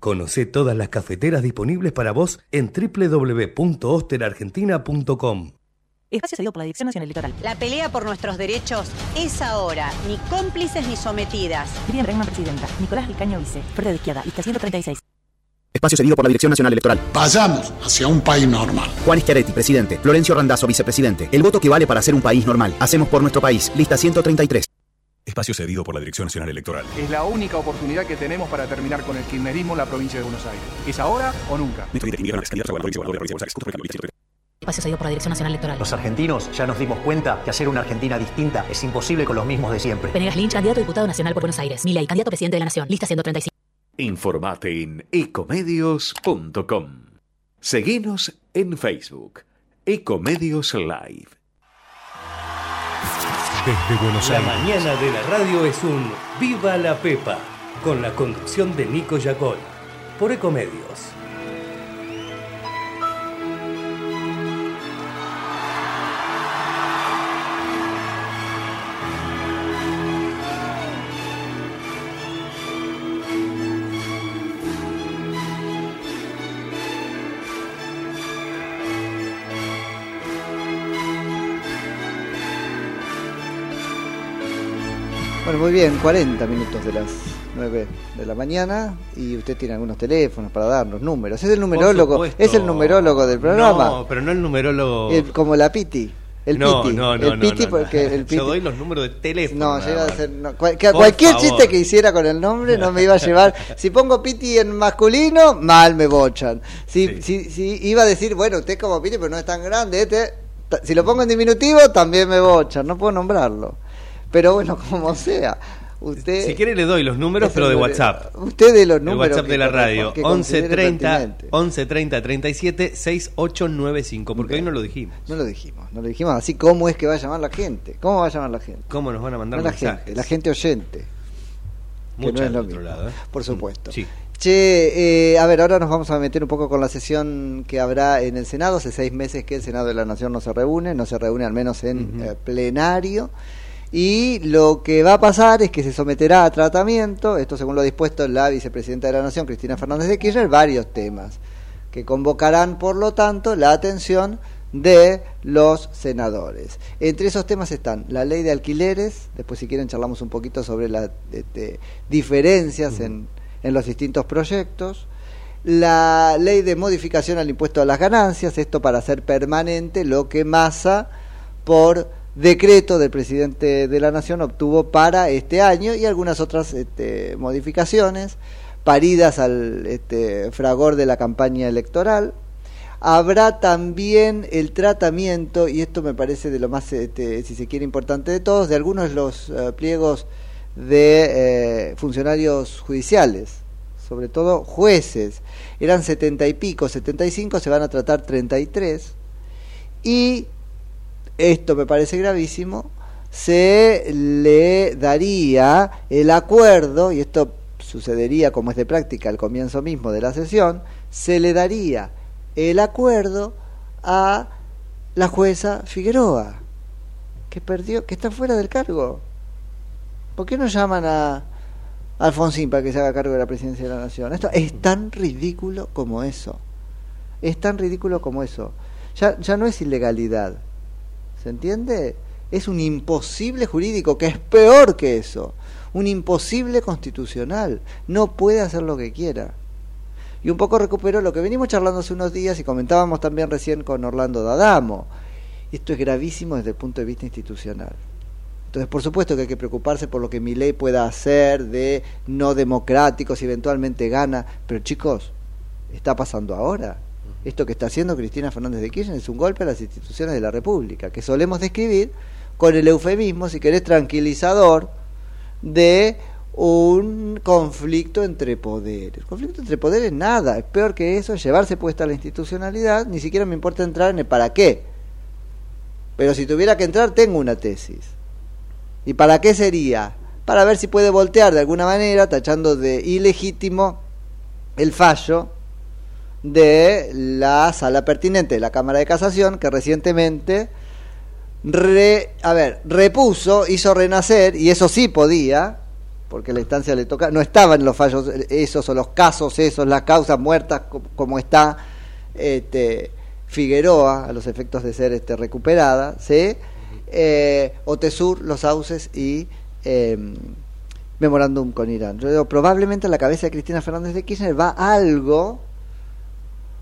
Conoce todas las cafeteras disponibles para vos en www.osterargentina.com. Espacio cedido por la Dirección Nacional Electoral. La pelea por nuestros derechos es ahora, ni cómplices ni sometidas. Miriam Bregman, presidenta. Nicolás Vicaño, vice. Frente de izquierda, lista 136. Espacio cedido por la Dirección Nacional Electoral. Vayamos hacia un país normal. Juan Schiaretti, presidente. Florencio Randazzo, vicepresidente. El voto que vale para ser un país normal. Hacemos por nuestro país. Lista 133. Espacio cedido por la Dirección Nacional Electoral. Es la única oportunidad que tenemos para terminar con el kirchnerismo en la provincia de Buenos Aires. ¿Es ahora o nunca? Espacio cedido por la Dirección Nacional Electoral. Los argentinos ya nos dimos cuenta que hacer una Argentina distinta es imposible con los mismos de siempre. Venegas Lynch, candidato a diputado nacional por Buenos Aires. Milei, candidato a presidente de la Nación. Lista 135. Informate en ecomedios.com. Seguinos en Facebook. Ecomedios Live. Desde Buenos La Aires. mañana de la radio es un Viva la Pepa, con la conducción de Nico Yacoy, por Ecomedios. Muy bien, 40 minutos de las 9 de la mañana y usted tiene algunos teléfonos para darnos números. Es el numerólogo, es el numerólogo del programa. No, pero no el numerólogo. El- como la Piti. El no, Piti. no, no, el Piti porque el Piti. Yo doy los números de teléfono. No, llega a ser. cual- que- cualquier favor. chiste que hiciera con el nombre no me iba a llevar. Si pongo Piti en masculino, mal me bochan. Si, si, si iba a decir, bueno, usted como Piti, pero no es tan grande, este. Si lo pongo en diminutivo, también me bochan, no puedo nombrarlo. Pero bueno, como sea. Usted, Si quiere le doy los números, pero el de WhatsApp. Usted de los El números WhatsApp que de la radio. que 11 considere 30 pertinente. 11 30 37 6895. Porque hoy no lo dijimos. No lo dijimos, no lo dijimos. Así, ¿cómo es que va a llamar la gente? ¿Cómo va a llamar la gente? ¿Cómo nos van a mandar No la mensajes? gente, la gente oyente. que Mucha no es del lo otro mismo, lado, ¿eh? por supuesto. Sí. Che, eh, a ver, ahora nos vamos a meter un poco con la sesión que habrá en el Senado. Hace seis meses que el Senado de la Nación no se reúne, no se reúne al menos en eh, plenario. Y lo que va a pasar es que se someterá a tratamiento, esto según lo dispuesto la vicepresidenta de la Nación, Cristina Fernández de Kirchner, varios temas que convocarán, por lo tanto, la atención de los senadores. Entre esos temas están la ley de alquileres, después si quieren charlamos un poquito sobre las este, diferencias en, en los distintos proyectos, la ley de modificación al impuesto a las ganancias, esto para hacer permanente lo que Massa por decreto del presidente de la Nación obtuvo para este año y algunas otras este, modificaciones paridas al este, fragor de la campaña electoral. Habrá también el tratamiento, y esto me parece de lo más, este, si se quiere, importante de todos, de algunos de los eh, pliegos de eh, funcionarios judiciales, sobre todo jueces. Eran setenta y pico, setenta y cinco, se van a tratar treinta y tres. Y esto me parece gravísimo, se le daría el acuerdo, y esto sucedería como es de práctica al comienzo mismo de la sesión, se le daría el acuerdo a la jueza Figueroa, que perdió, que está fuera del cargo. ¿Por qué no llaman a Alfonsín para que se haga cargo de la presidencia de la nación? Esto es tan ridículo como eso. Es tan ridículo como eso. Ya, ya no es ilegalidad. ¿Se entiende? Es un imposible jurídico, que es peor que eso. Un imposible constitucional. No puede hacer lo que quiera. Y un poco recupero lo que venimos charlando hace unos días y comentábamos también recién con Orlando D'Adamo. Esto es gravísimo desde el punto de vista institucional. Entonces, por supuesto que hay que preocuparse por lo que mi ley pueda hacer de no democrático, si eventualmente gana. Pero chicos, está pasando ahora. Esto que está haciendo Cristina Fernández de Kirchner es un golpe a las instituciones de la República, que solemos describir con el eufemismo, si querés, tranquilizador, de un conflicto entre poderes. Conflicto entre poderes nada, es peor que eso, es llevarse puesta la institucionalidad, ni siquiera me importa entrar en el para qué. Pero si tuviera que entrar, tengo una tesis. ¿Y para qué sería? Para ver si puede voltear de alguna manera, tachando de ilegítimo el fallo de la sala pertinente de la Cámara de Casación, que recientemente re, a ver, repuso, hizo renacer, y eso sí podía, porque la instancia le toca, no estaban los fallos esos o los casos esos, las causas muertas co- como está este, Figueroa, a los efectos de ser este, recuperada, ¿sí? Eh, los sauces y eh, memorándum con Irán. Yo digo, probablemente en la cabeza de Cristina Fernández de Kirchner va algo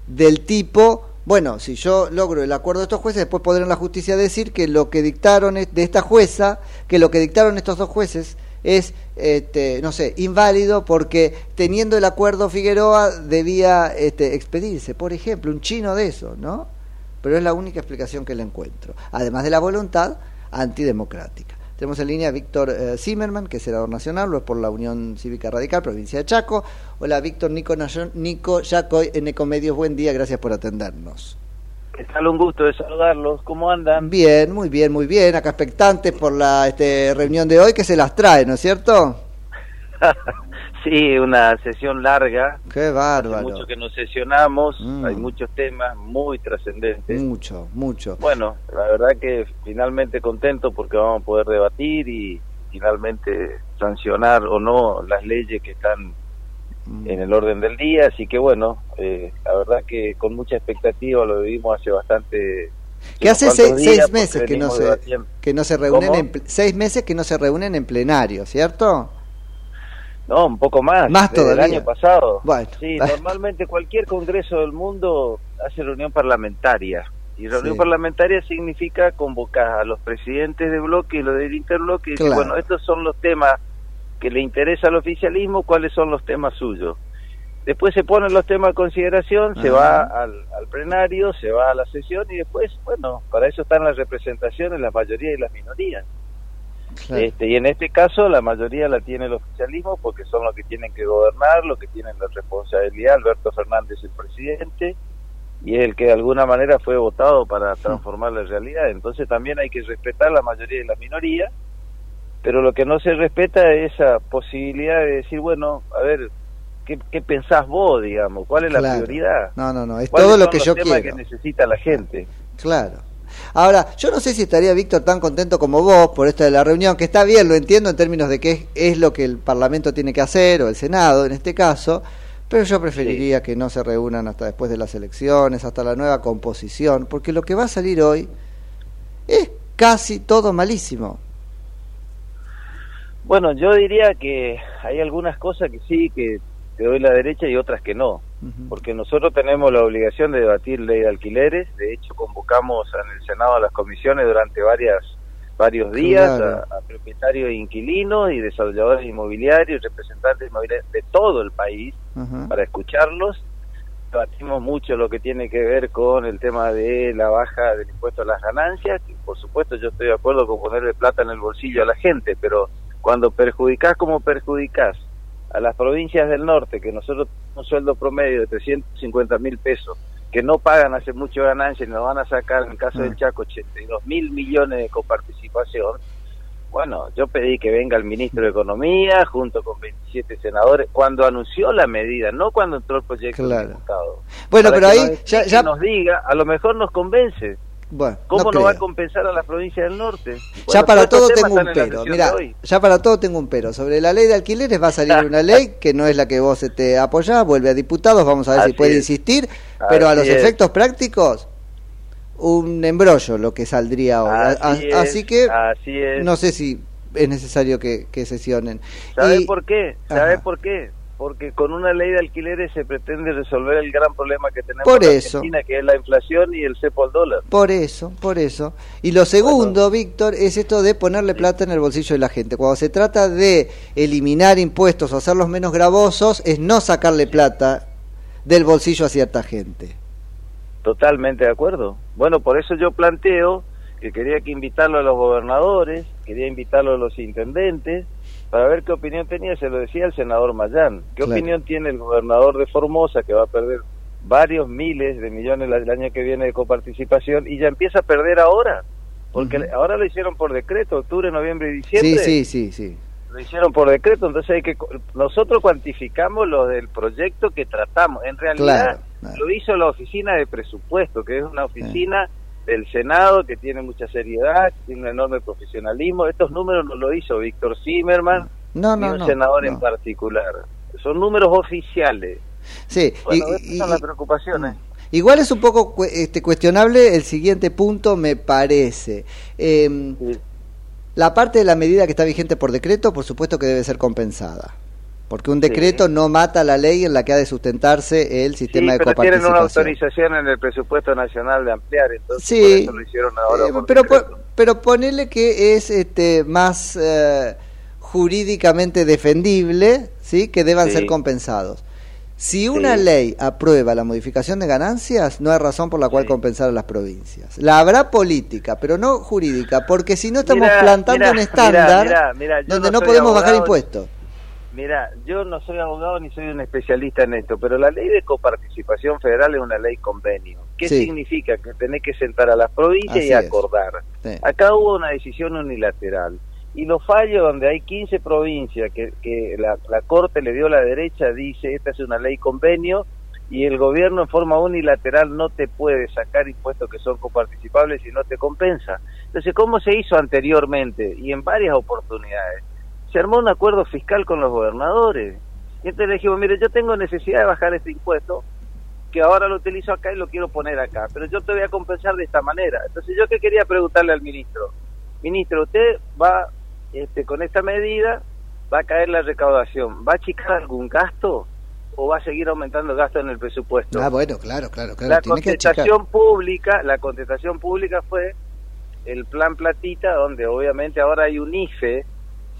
del tipo, bueno, si yo logro el acuerdo de estos jueces, después podrán la justicia decir que lo que dictaron de esta jueza, que lo que dictaron estos dos jueces es, este, no sé, inválido porque teniendo el acuerdo Figueroa debía este, expedirse, por ejemplo, un chino de eso, ¿no? Pero es la única explicación que le encuentro, además de la voluntad antidemocrática. Tenemos en línea a Víctor eh, Zimmerman, que es senador nacional, lo es por la Unión Cívica Radical, provincia de Chaco. Hola, Víctor Nico, Nico Yacoy, en Ecomedios, buen día, gracias por atendernos. ¿Qué tal? Un gusto de saludarlos. ¿Cómo andan? Bien, muy bien, muy bien. Acá expectantes por la este, reunión de hoy que se las trae, ¿no es cierto? sí, una sesión larga. Qué Hace bárbaro. mucho que nos sesionamos, Mm. hay muchos temas muy trascendentes. Mucho, mucho. Bueno, la verdad que finalmente contento porque vamos a poder debatir y finalmente sancionar o no las leyes que están Mm. en el orden del día. Así que bueno, eh, la verdad que con mucha expectativa lo vivimos hace bastante... Que hace seis, seis meses que no se que no se reúnen ¿Cómo? en seis meses que no se reúnen en plenario, ¿cierto? No, un poco más. Más desde todavía. El año pasado. Bueno. Sí, normalmente cualquier congreso del mundo hace reunión parlamentaria. Y reunión Sí. parlamentaria significa convocar a los presidentes de bloque y los del interbloque y decir, Claro. bueno, estos son los temas que le interesa al oficialismo, cuáles son los temas suyos. Después se ponen los temas a consideración, se va al, al plenario, se va a la sesión y después, bueno, para eso están las representaciones, la mayoría y las minorías. Claro. Este, y en este caso la mayoría la tiene el oficialismo porque son los que tienen que gobernar, los que tienen la responsabilidad. Alberto Fernández el presidente y es el que de alguna manera fue votado para transformar la realidad. Entonces también hay que respetar la mayoría y la minoría, pero lo que no se respeta es esa posibilidad de decir, bueno, a ver, ¿qué, qué pensás vos, digamos? ¿Cuál es la prioridad? No, no, no, es ¿Cuáles todo lo que yo quiero. que necesita la gente? Claro. Ahora, yo no sé si estaría Víctor tan contento como vos por esto de la reunión, que está bien, lo entiendo en términos de es, es lo que el Parlamento tiene que hacer, o el Senado en este caso, pero yo preferiría que no se reúnan hasta después de las elecciones, hasta la nueva composición, porque lo que va a salir hoy es casi todo malísimo. Bueno, yo diría que hay algunas cosas que sí, que te doy la derecha y otras que no. Porque nosotros tenemos la obligación de debatir ley de alquileres. De hecho, convocamos en el Senado a las comisiones durante varias varios días Claro. a, a propietarios e inquilinos y desarrolladores inmobiliarios y representantes inmobiliarios de todo el país para escucharlos. Debatimos mucho lo que tiene que ver con el tema de la baja del impuesto a las ganancias. que por supuesto, yo estoy de acuerdo con ponerle plata en el bolsillo a la gente, pero cuando perjudicás como perjudicás a las provincias del norte, que nosotros tenemos un sueldo promedio de 350 mil pesos, que no pagan hace mucho ganancia y nos van a sacar, en el caso del Chaco, 82 mil millones de coparticipación, bueno, yo pedí que venga el ministro de Economía junto con 27 senadores cuando anunció la medida, no cuando entró el proyecto Claro. del diputado. Bueno, Para pero ahí nos ya- ya- nos diga, a lo mejor nos convence. Bueno, ¿Cómo no no, va a compensar a las provincias del norte? ya para todo tengo un pero. Mira, ya para todo tengo un pero. Sobre la ley de alquileres va a salir una ley que no es la que vos te apoyás, vuelve a diputados, vamos a ver si puede es. insistir, pero a los es. efectos prácticos, un embrollo lo que saldría ahora. Así, A- es, así que así es. no sé si es necesario que, que sesionen. ¿Sabe Y- por qué? ¿Sabe Ajá. por qué? Porque con una ley de alquileres se pretende resolver el gran problema que tenemos Por en eso. Argentina, que es la inflación y el cepo al dólar. Por eso, por eso. Y lo segundo, Víctor, es esto de ponerle plata en el bolsillo de la gente. Cuando se trata de eliminar impuestos o hacerlos menos gravosos, es no sacarle plata del bolsillo a cierta gente. Totalmente de acuerdo. Bueno, por eso yo planteo que quería que invitarlo a los gobernadores, quería invitarlo a los intendentes, para ver qué opinión tenía, se lo decía el senador Mayán, qué Claro. opinión tiene el gobernador de Formosa, que va a perder varios miles de millones el año que viene de coparticipación, y ya empieza a perder ahora, porque ahora lo hicieron por decreto, octubre, noviembre y Sí, diciembre. sí, sí, sí. lo hicieron por decreto, entonces hay que nosotros cuantificamos lo del proyecto que tratamos. En realidad Claro, lo hizo la oficina de presupuesto, que es una oficina del Senado que tiene mucha seriedad, que tiene un enorme profesionalismo. Estos números no lo hizo Víctor Zimmerman No, ni un no, senador en particular. Son números oficiales. Sí, Bueno, y- esas y- son las preocupaciones. Igual es un poco este, cuestionable el siguiente punto, me parece. Eh, La parte de la medida que está vigente por decreto, por supuesto que debe ser compensada. Porque un decreto no mata la ley en la que ha de sustentarse el sistema Sí, de pero tienen una autorización en el presupuesto nacional de ampliar, entonces Sí. por eso lo hicieron ahora. Eh, por pero, po- pero ponele que es este, más eh, jurídicamente defendible, ¿sí? que deban Sí. ser compensados. Si una ley aprueba la modificación de ganancias, no hay razón por la cual compensar a las provincias. La habrá política, pero no jurídica, porque si no estamos plantando un estándar donde no podemos bajar impuestos. Mira, yo no soy abogado ni soy un especialista en esto, pero la ley de coparticipación federal es una ley convenio. ¿Qué Sí. significa? Que tenés que sentar a las provincias Así y acordar. Sí. Acá hubo una decisión unilateral. Y los fallos donde hay 15 provincias que, que la, la Corte le dio la derecha, dice, esta es una ley convenio, y el gobierno en forma unilateral no te puede sacar impuestos que son coparticipables y no te compensa. Entonces, ¿cómo se hizo anteriormente y en varias oportunidades? Se armó un acuerdo fiscal con los gobernadores. Y entonces le dijimos, mire, yo tengo necesidad de bajar este impuesto, que ahora lo utilizo acá y lo quiero poner acá, pero yo te voy a compensar de esta manera. Entonces yo que quería preguntarle al ministro, ministro, usted va, este, con esta medida, va a caer la recaudación, ¿va a achicar algún gasto o va a seguir aumentando el gasto en el presupuesto? Ah, bueno, claro, claro, claro. la tiene que achicar. contestación pública, la contestación pública fue el plan Platita, donde obviamente ahora hay un IFE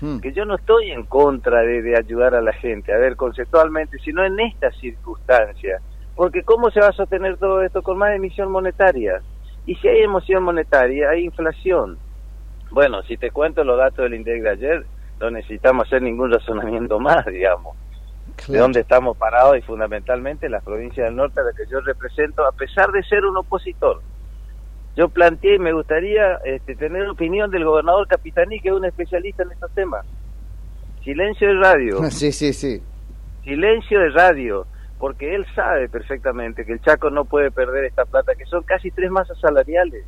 Hmm. que yo no estoy en contra de, de ayudar a la gente, a ver, conceptualmente, sino en estas circunstancias. Porque ¿cómo se va a sostener todo esto con más emisión monetaria? Y si hay emisión monetaria, hay inflación. Bueno, si te cuento los datos del INDEC de ayer, no necesitamos hacer ningún razonamiento más, digamos. De dónde estamos parados y fundamentalmente las provincias del norte a las que yo represento, a pesar de ser un opositor. Yo planteé y me gustaría este, tener opinión del gobernador Capitaní, que es un especialista en estos temas. Silencio de radio. Sí, sí, sí. Silencio de radio, porque él sabe perfectamente que el Chaco no puede perder esta plata, que son casi tres masas salariales.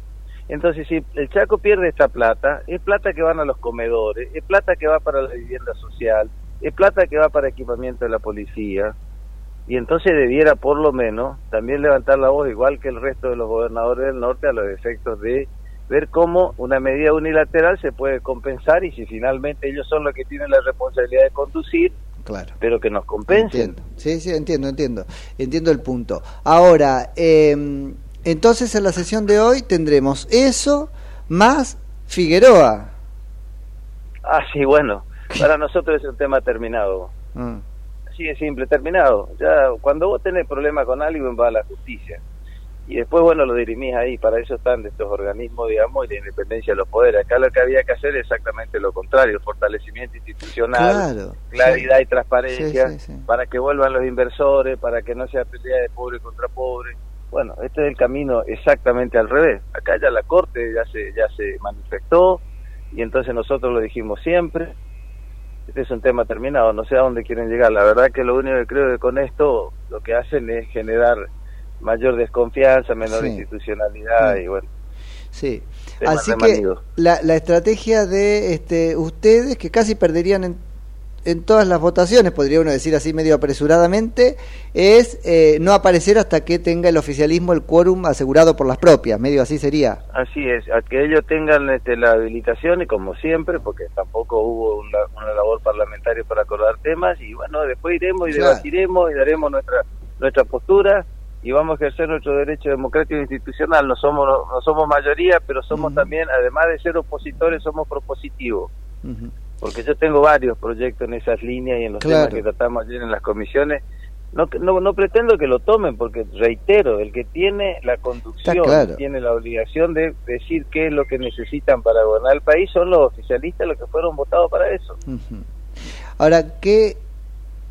Entonces, si el Chaco pierde esta plata, es plata que van a los comedores, es plata que va para la vivienda social, es plata que va para equipamiento de la policía, y entonces debiera por lo menos también levantar la voz, igual que el resto de los gobernadores del norte, a los efectos de ver cómo una medida unilateral se puede compensar y si finalmente ellos son los que tienen la responsabilidad de conducir, Claro. pero que nos compensen. Entiendo. Sí, sí, entiendo, entiendo. Entiendo el punto. Ahora, eh, entonces en la sesión de hoy tendremos eso más Figueroa. Ah, sí, bueno, para nosotros es un tema terminado. Mm. Así de simple, terminado. Ya cuando vos tenés problema con alguien va a la justicia. Y después, bueno, lo dirimís ahí. Para eso están estos organismos, digamos, y la independencia de los poderes. Acá lo que había que hacer es exactamente lo contrario. Fortalecimiento institucional, Claro, claridad sí. y transparencia, Sí, sí, sí. para que vuelvan los inversores, para que no sea pelea de pobre contra pobre. Bueno, este es el camino exactamente al revés. Acá ya la Corte ya se, ya se manifestó y entonces nosotros lo dijimos siempre. Este es un tema terminado, no sé a dónde quieren llegar. La verdad que lo único que creo que con esto lo que hacen es generar mayor desconfianza, menor Sí. institucionalidad y bueno. Sí. Así que la, la estrategia de este, ustedes, que casi perderían en, en todas las votaciones, podría uno decir así medio apresuradamente, es eh, no aparecer hasta que tenga el oficialismo el quórum asegurado por las propias, medio así sería. Así es, a que ellos tengan este, la habilitación y como siempre, porque tampoco hubo una, una labor parlamentaria para acordar temas y bueno, después iremos y Claro. debatiremos y daremos nuestra nuestra postura y vamos a ejercer nuestro derecho democrático e institucional. No somos no somos mayoría, pero somos también, además de ser opositores, somos propositivos. Porque yo tengo varios proyectos en esas líneas y en los Claro. temas que tratamos ayer en las comisiones. No, no, no pretendo que lo tomen, porque reitero, el que tiene la conducción, claro. tiene la obligación de decir qué es lo que necesitan para gobernar el país, son los oficialistas los que fueron votados para eso. Ahora, qué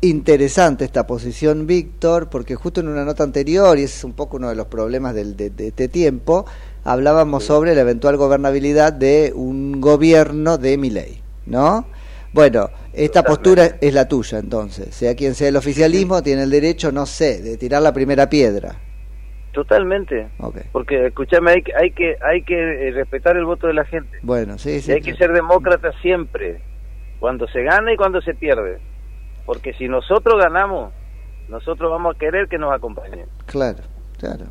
interesante esta posición, Víctor, porque justo en una nota anterior, y ese es un poco uno de los problemas del- de, de este tiempo, hablábamos sobre la eventual gobernabilidad de un gobierno de Milei, ¿no? Bueno, esta postura es la tuya, entonces. Sea quien sea el oficialismo, tiene el derecho, no sé, de tirar la primera piedra. Totalmente. Porque, escúchame, hay, que- hay que hay que eh, respetar el voto de la gente. Bueno, sí, Y sí. hay que ser demócrata siempre, cuando se gana y cuando se pierde. Porque si nosotros ganamos, nosotros vamos a querer que nos acompañen. Claro, claro.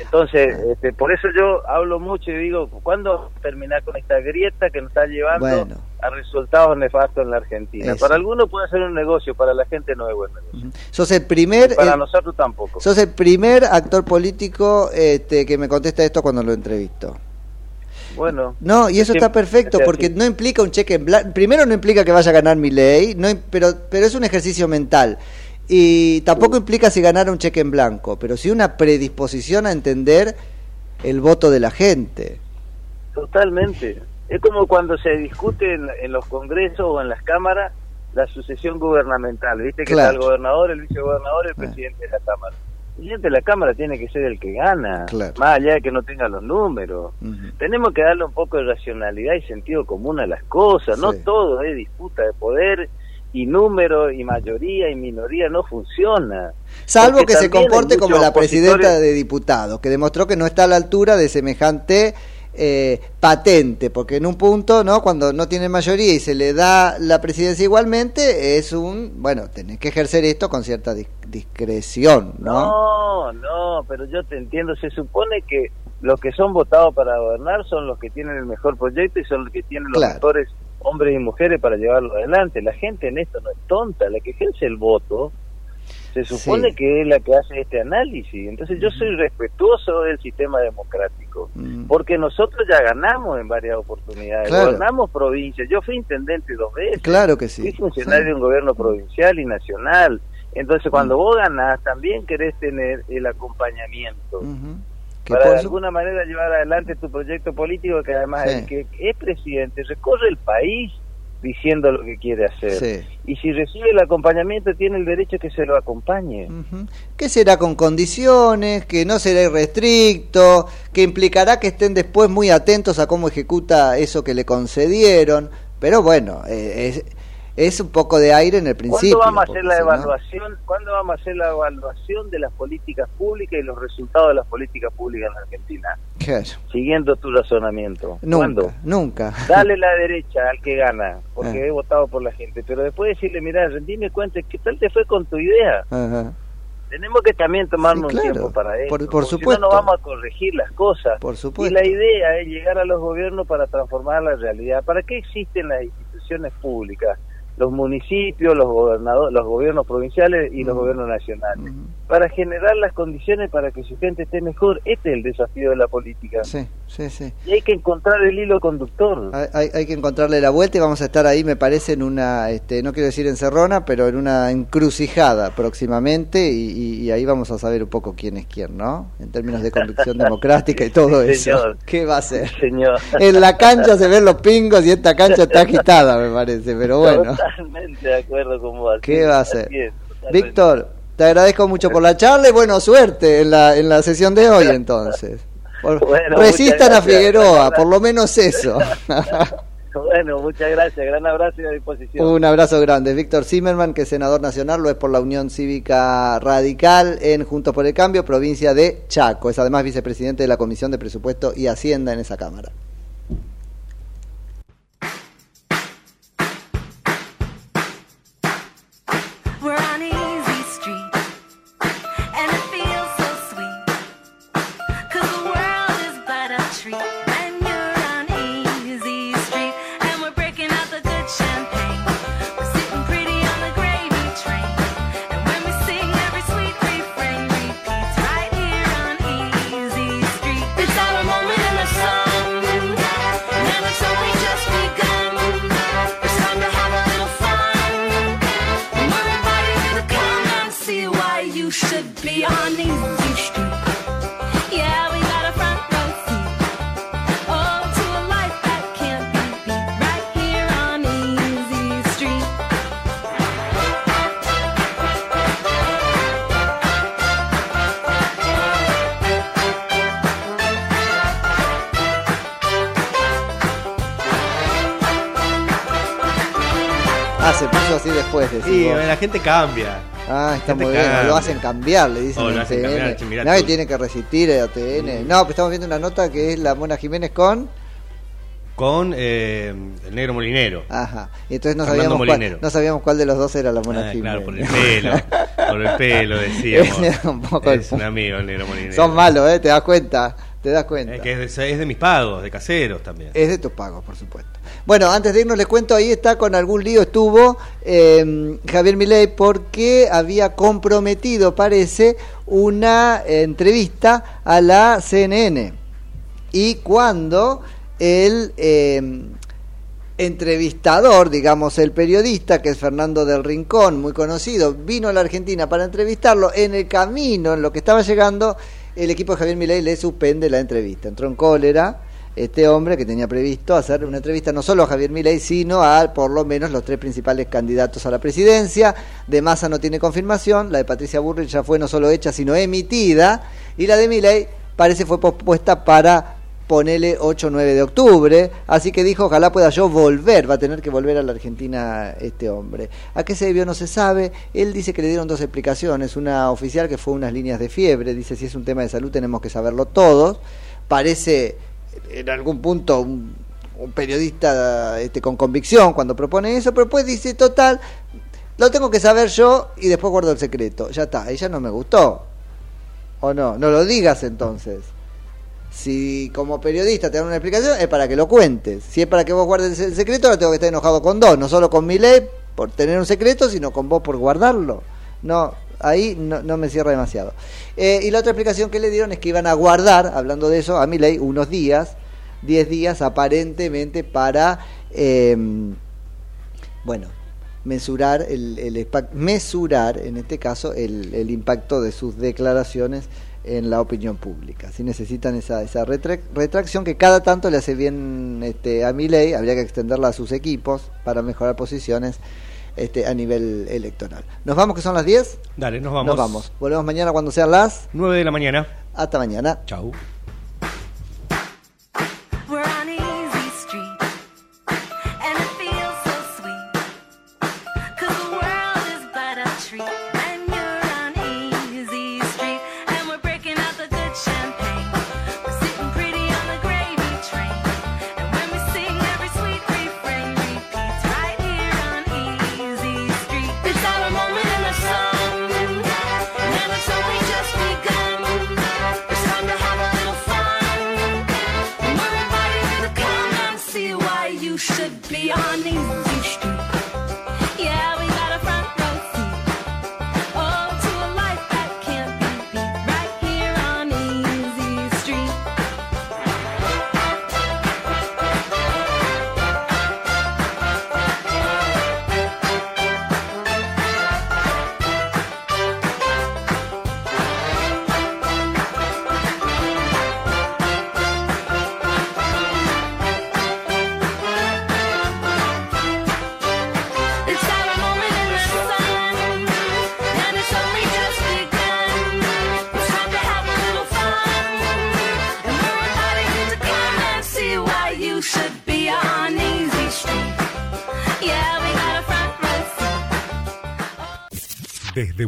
Entonces, este, por eso yo hablo mucho y digo, ¿cuándo terminar con esta grieta que nos está llevando Bueno. a resultados nefastos en la Argentina? Eso. Para algunos puede ser un negocio, para la gente no es buen negocio. Sos el primer... Y para el- nosotros tampoco. Sos el primer actor político este, que me contesta esto cuando lo entrevisto. Bueno. No, y eso está perfecto porque no implica un cheque en blanco. Primero no implica que vaya a ganar mi ley, no, pero, pero es un ejercicio mental. Y tampoco implica si ganara un cheque en blanco, pero sí una predisposición a entender el voto de la gente. Totalmente. Es como cuando se discute en, en los congresos o en las cámaras la sucesión gubernamental. Viste que Claro. está el gobernador, el vicegobernador y el presidente de la cámara. El presidente de la cámara tiene que ser el que gana, Claro. más allá de que no tenga los números. Tenemos que darle un poco de racionalidad y sentido común a las cosas. No todo es disputa de poder y número y mayoría y minoría. No funciona. Salvo que se comporte como la presidenta de diputados, que demostró que no está a la altura de semejante eh, patente, porque en un punto, ¿no? Cuando no tiene mayoría y se le da la presidencia igualmente, es un, bueno, tenés que ejercer esto con cierta dis- discreción, ¿no? No, no, pero yo te entiendo. Se supone que los que son votados para gobernar son los que tienen el mejor proyecto y son los que tienen los Claro. mejores hombres y mujeres para llevarlo adelante. La gente en esto no es tonta. La que ejerce el voto se supone Sí. que es la que hace este análisis. Entonces yo soy respetuoso del sistema democrático, porque nosotros ya ganamos en varias oportunidades, Claro. gobernamos provincias, yo fui intendente dos veces, Claro que sí. fui funcionario Sí. de un gobierno provincial y nacional. Entonces cuando vos ganás también querés tener el acompañamiento. Que para por de alguna manera llevar adelante tu proyecto político que además Sí. el que es presidente recorre el país diciendo lo que quiere hacer Sí. y si recibe el acompañamiento tiene el derecho que se lo acompañe que será con condiciones, que no será irrestricto, que implicará que estén después muy atentos a cómo ejecuta eso que le concedieron. Pero bueno, eh, es, es un poco de aire en el principio. ¿Cuándo vamos a hacer la no- evaluación? ¿Cuándo vamos a hacer la evaluación de las políticas públicas y los resultados de las políticas públicas en Argentina? Claro, Siguiendo tu razonamiento. Nunca, ¿Cuándo? nunca. Dale la derecha al que gana, porque Ah. he votado por la gente, pero después decirle, mira, rendime cuenta, ¿qué tal te fue con tu idea? Ajá. Tenemos que también tomarnos Sí, un tiempo para eso. Por- por porque si supuesto. no, no vamos a corregir las cosas. Por Y supuesto. la idea es llegar a los gobiernos para transformar la realidad. ¿Para qué existen las instituciones públicas? Los municipios, los gobernadores, los gobiernos provinciales y los gobiernos nacionales. Para generar las condiciones para que su gente esté mejor. Este es el desafío de la política. Sí, sí, sí. Y hay que encontrar el hilo conductor. Hay, hay- hay que encontrarle la vuelta y vamos a estar ahí, me parece, en una, este, no quiero decir encerrona, pero en una encrucijada próximamente y, y- y ahí vamos a saber un poco quién es quién, ¿no? En términos de convicción democrática y todo Sí, eso. señor. ¿Qué va a ser? Señor. En la cancha se ven los pingos y esta cancha está agitada, me parece, pero bueno. Totalmente de acuerdo con vos. ¿Qué va a totalmente. Víctor, te agradezco mucho por la charla y bueno, suerte en la, en la sesión de hoy entonces. Por- Bueno, resistan a Figueroa, por lo menos eso. Bueno, muchas gracias. Gran abrazo y a disposición. Un abrazo grande. Víctor Zimmerman, que es senador nacional, lo es por la Unión Cívica Radical en Juntos por el Cambio, provincia de Chaco. Es además vicepresidente de la Comisión de Presupuesto y Hacienda en esa Cámara. Gente cambia. Ah, está muy bien. cambia. Lo hacen cambiar, le dicen Oh, lo hacen TN. cambiar, che, mirá Nadie tú. tiene que resistir el ATN. No, pues estamos viendo una nota que es la Mona Jiménez con... Con eh, el negro molinero. Ajá. Y entonces no Fernando sabíamos, cuál, no sabíamos cuál de los dos era la Mona Ah, Jiménez. claro, por el pelo. por el pelo, decíamos. Era un poco el- es un amigo el negro molinero. Son malos, ¿eh? Te das cuenta. Te das cuenta. Es que es de, es de mis pagos, de caseros también. Es de tus pagos, por supuesto. Bueno, antes de irnos les cuento, ahí está con algún lío estuvo eh, Javier Milei porque había comprometido, parece, una entrevista a la CNN. Y cuando el eh, entrevistador, digamos, el periodista, que es Fernando del Rincón, muy conocido, vino a la Argentina para entrevistarlo, en el camino, en lo que estaba llegando, el equipo de Javier Milei le suspende la entrevista. Entró en cólera este hombre que tenía previsto hacer una entrevista no solo a Javier Milei, sino a por lo menos los tres principales candidatos a la presidencia. De Massa no tiene confirmación, la de Patricia Burrich ya fue no solo hecha, sino emitida, y la de Milei parece fue pospuesta para ponele 8 o 9 de octubre, así que dijo, ojalá pueda yo volver, va a tener que volver a la Argentina este hombre. ¿A qué se debió? No se sabe, él dice que le dieron dos explicaciones, una oficial que fue unas líneas de fiebre, dice si es un tema de salud tenemos que saberlo todos, parece en algún punto un, un periodista este, con convicción cuando propone eso, pero después dice, total, lo tengo que saber yo y después guardo el secreto, ya está, ella no me gustó, o no, no lo digas entonces. Si como periodista te dan una explicación, es para que lo cuentes. Si es para que vos guardes el secreto, ahora tengo que estar enojado con dos, no solo con mi ley por tener un secreto, sino con vos por guardarlo. No, ahí no, no me cierra demasiado. Eh, y la otra explicación que le dieron es que iban a guardar, hablando de eso, a mi ley, unos días, 10 días aparentemente para, eh, bueno, mesurar el, el mesurar en este caso el impacto de sus declaraciones en la opinión pública. Si necesitan esa, esa retra- retracción que cada tanto le hace bien este, a mi ley, habría que extenderla a sus equipos para mejorar posiciones este, a nivel electoral. ¿Nos vamos que son las 10? Dale, nos vamos. Nos vamos. Volvemos mañana cuando sean las 9 de la mañana. Hasta mañana. Chau.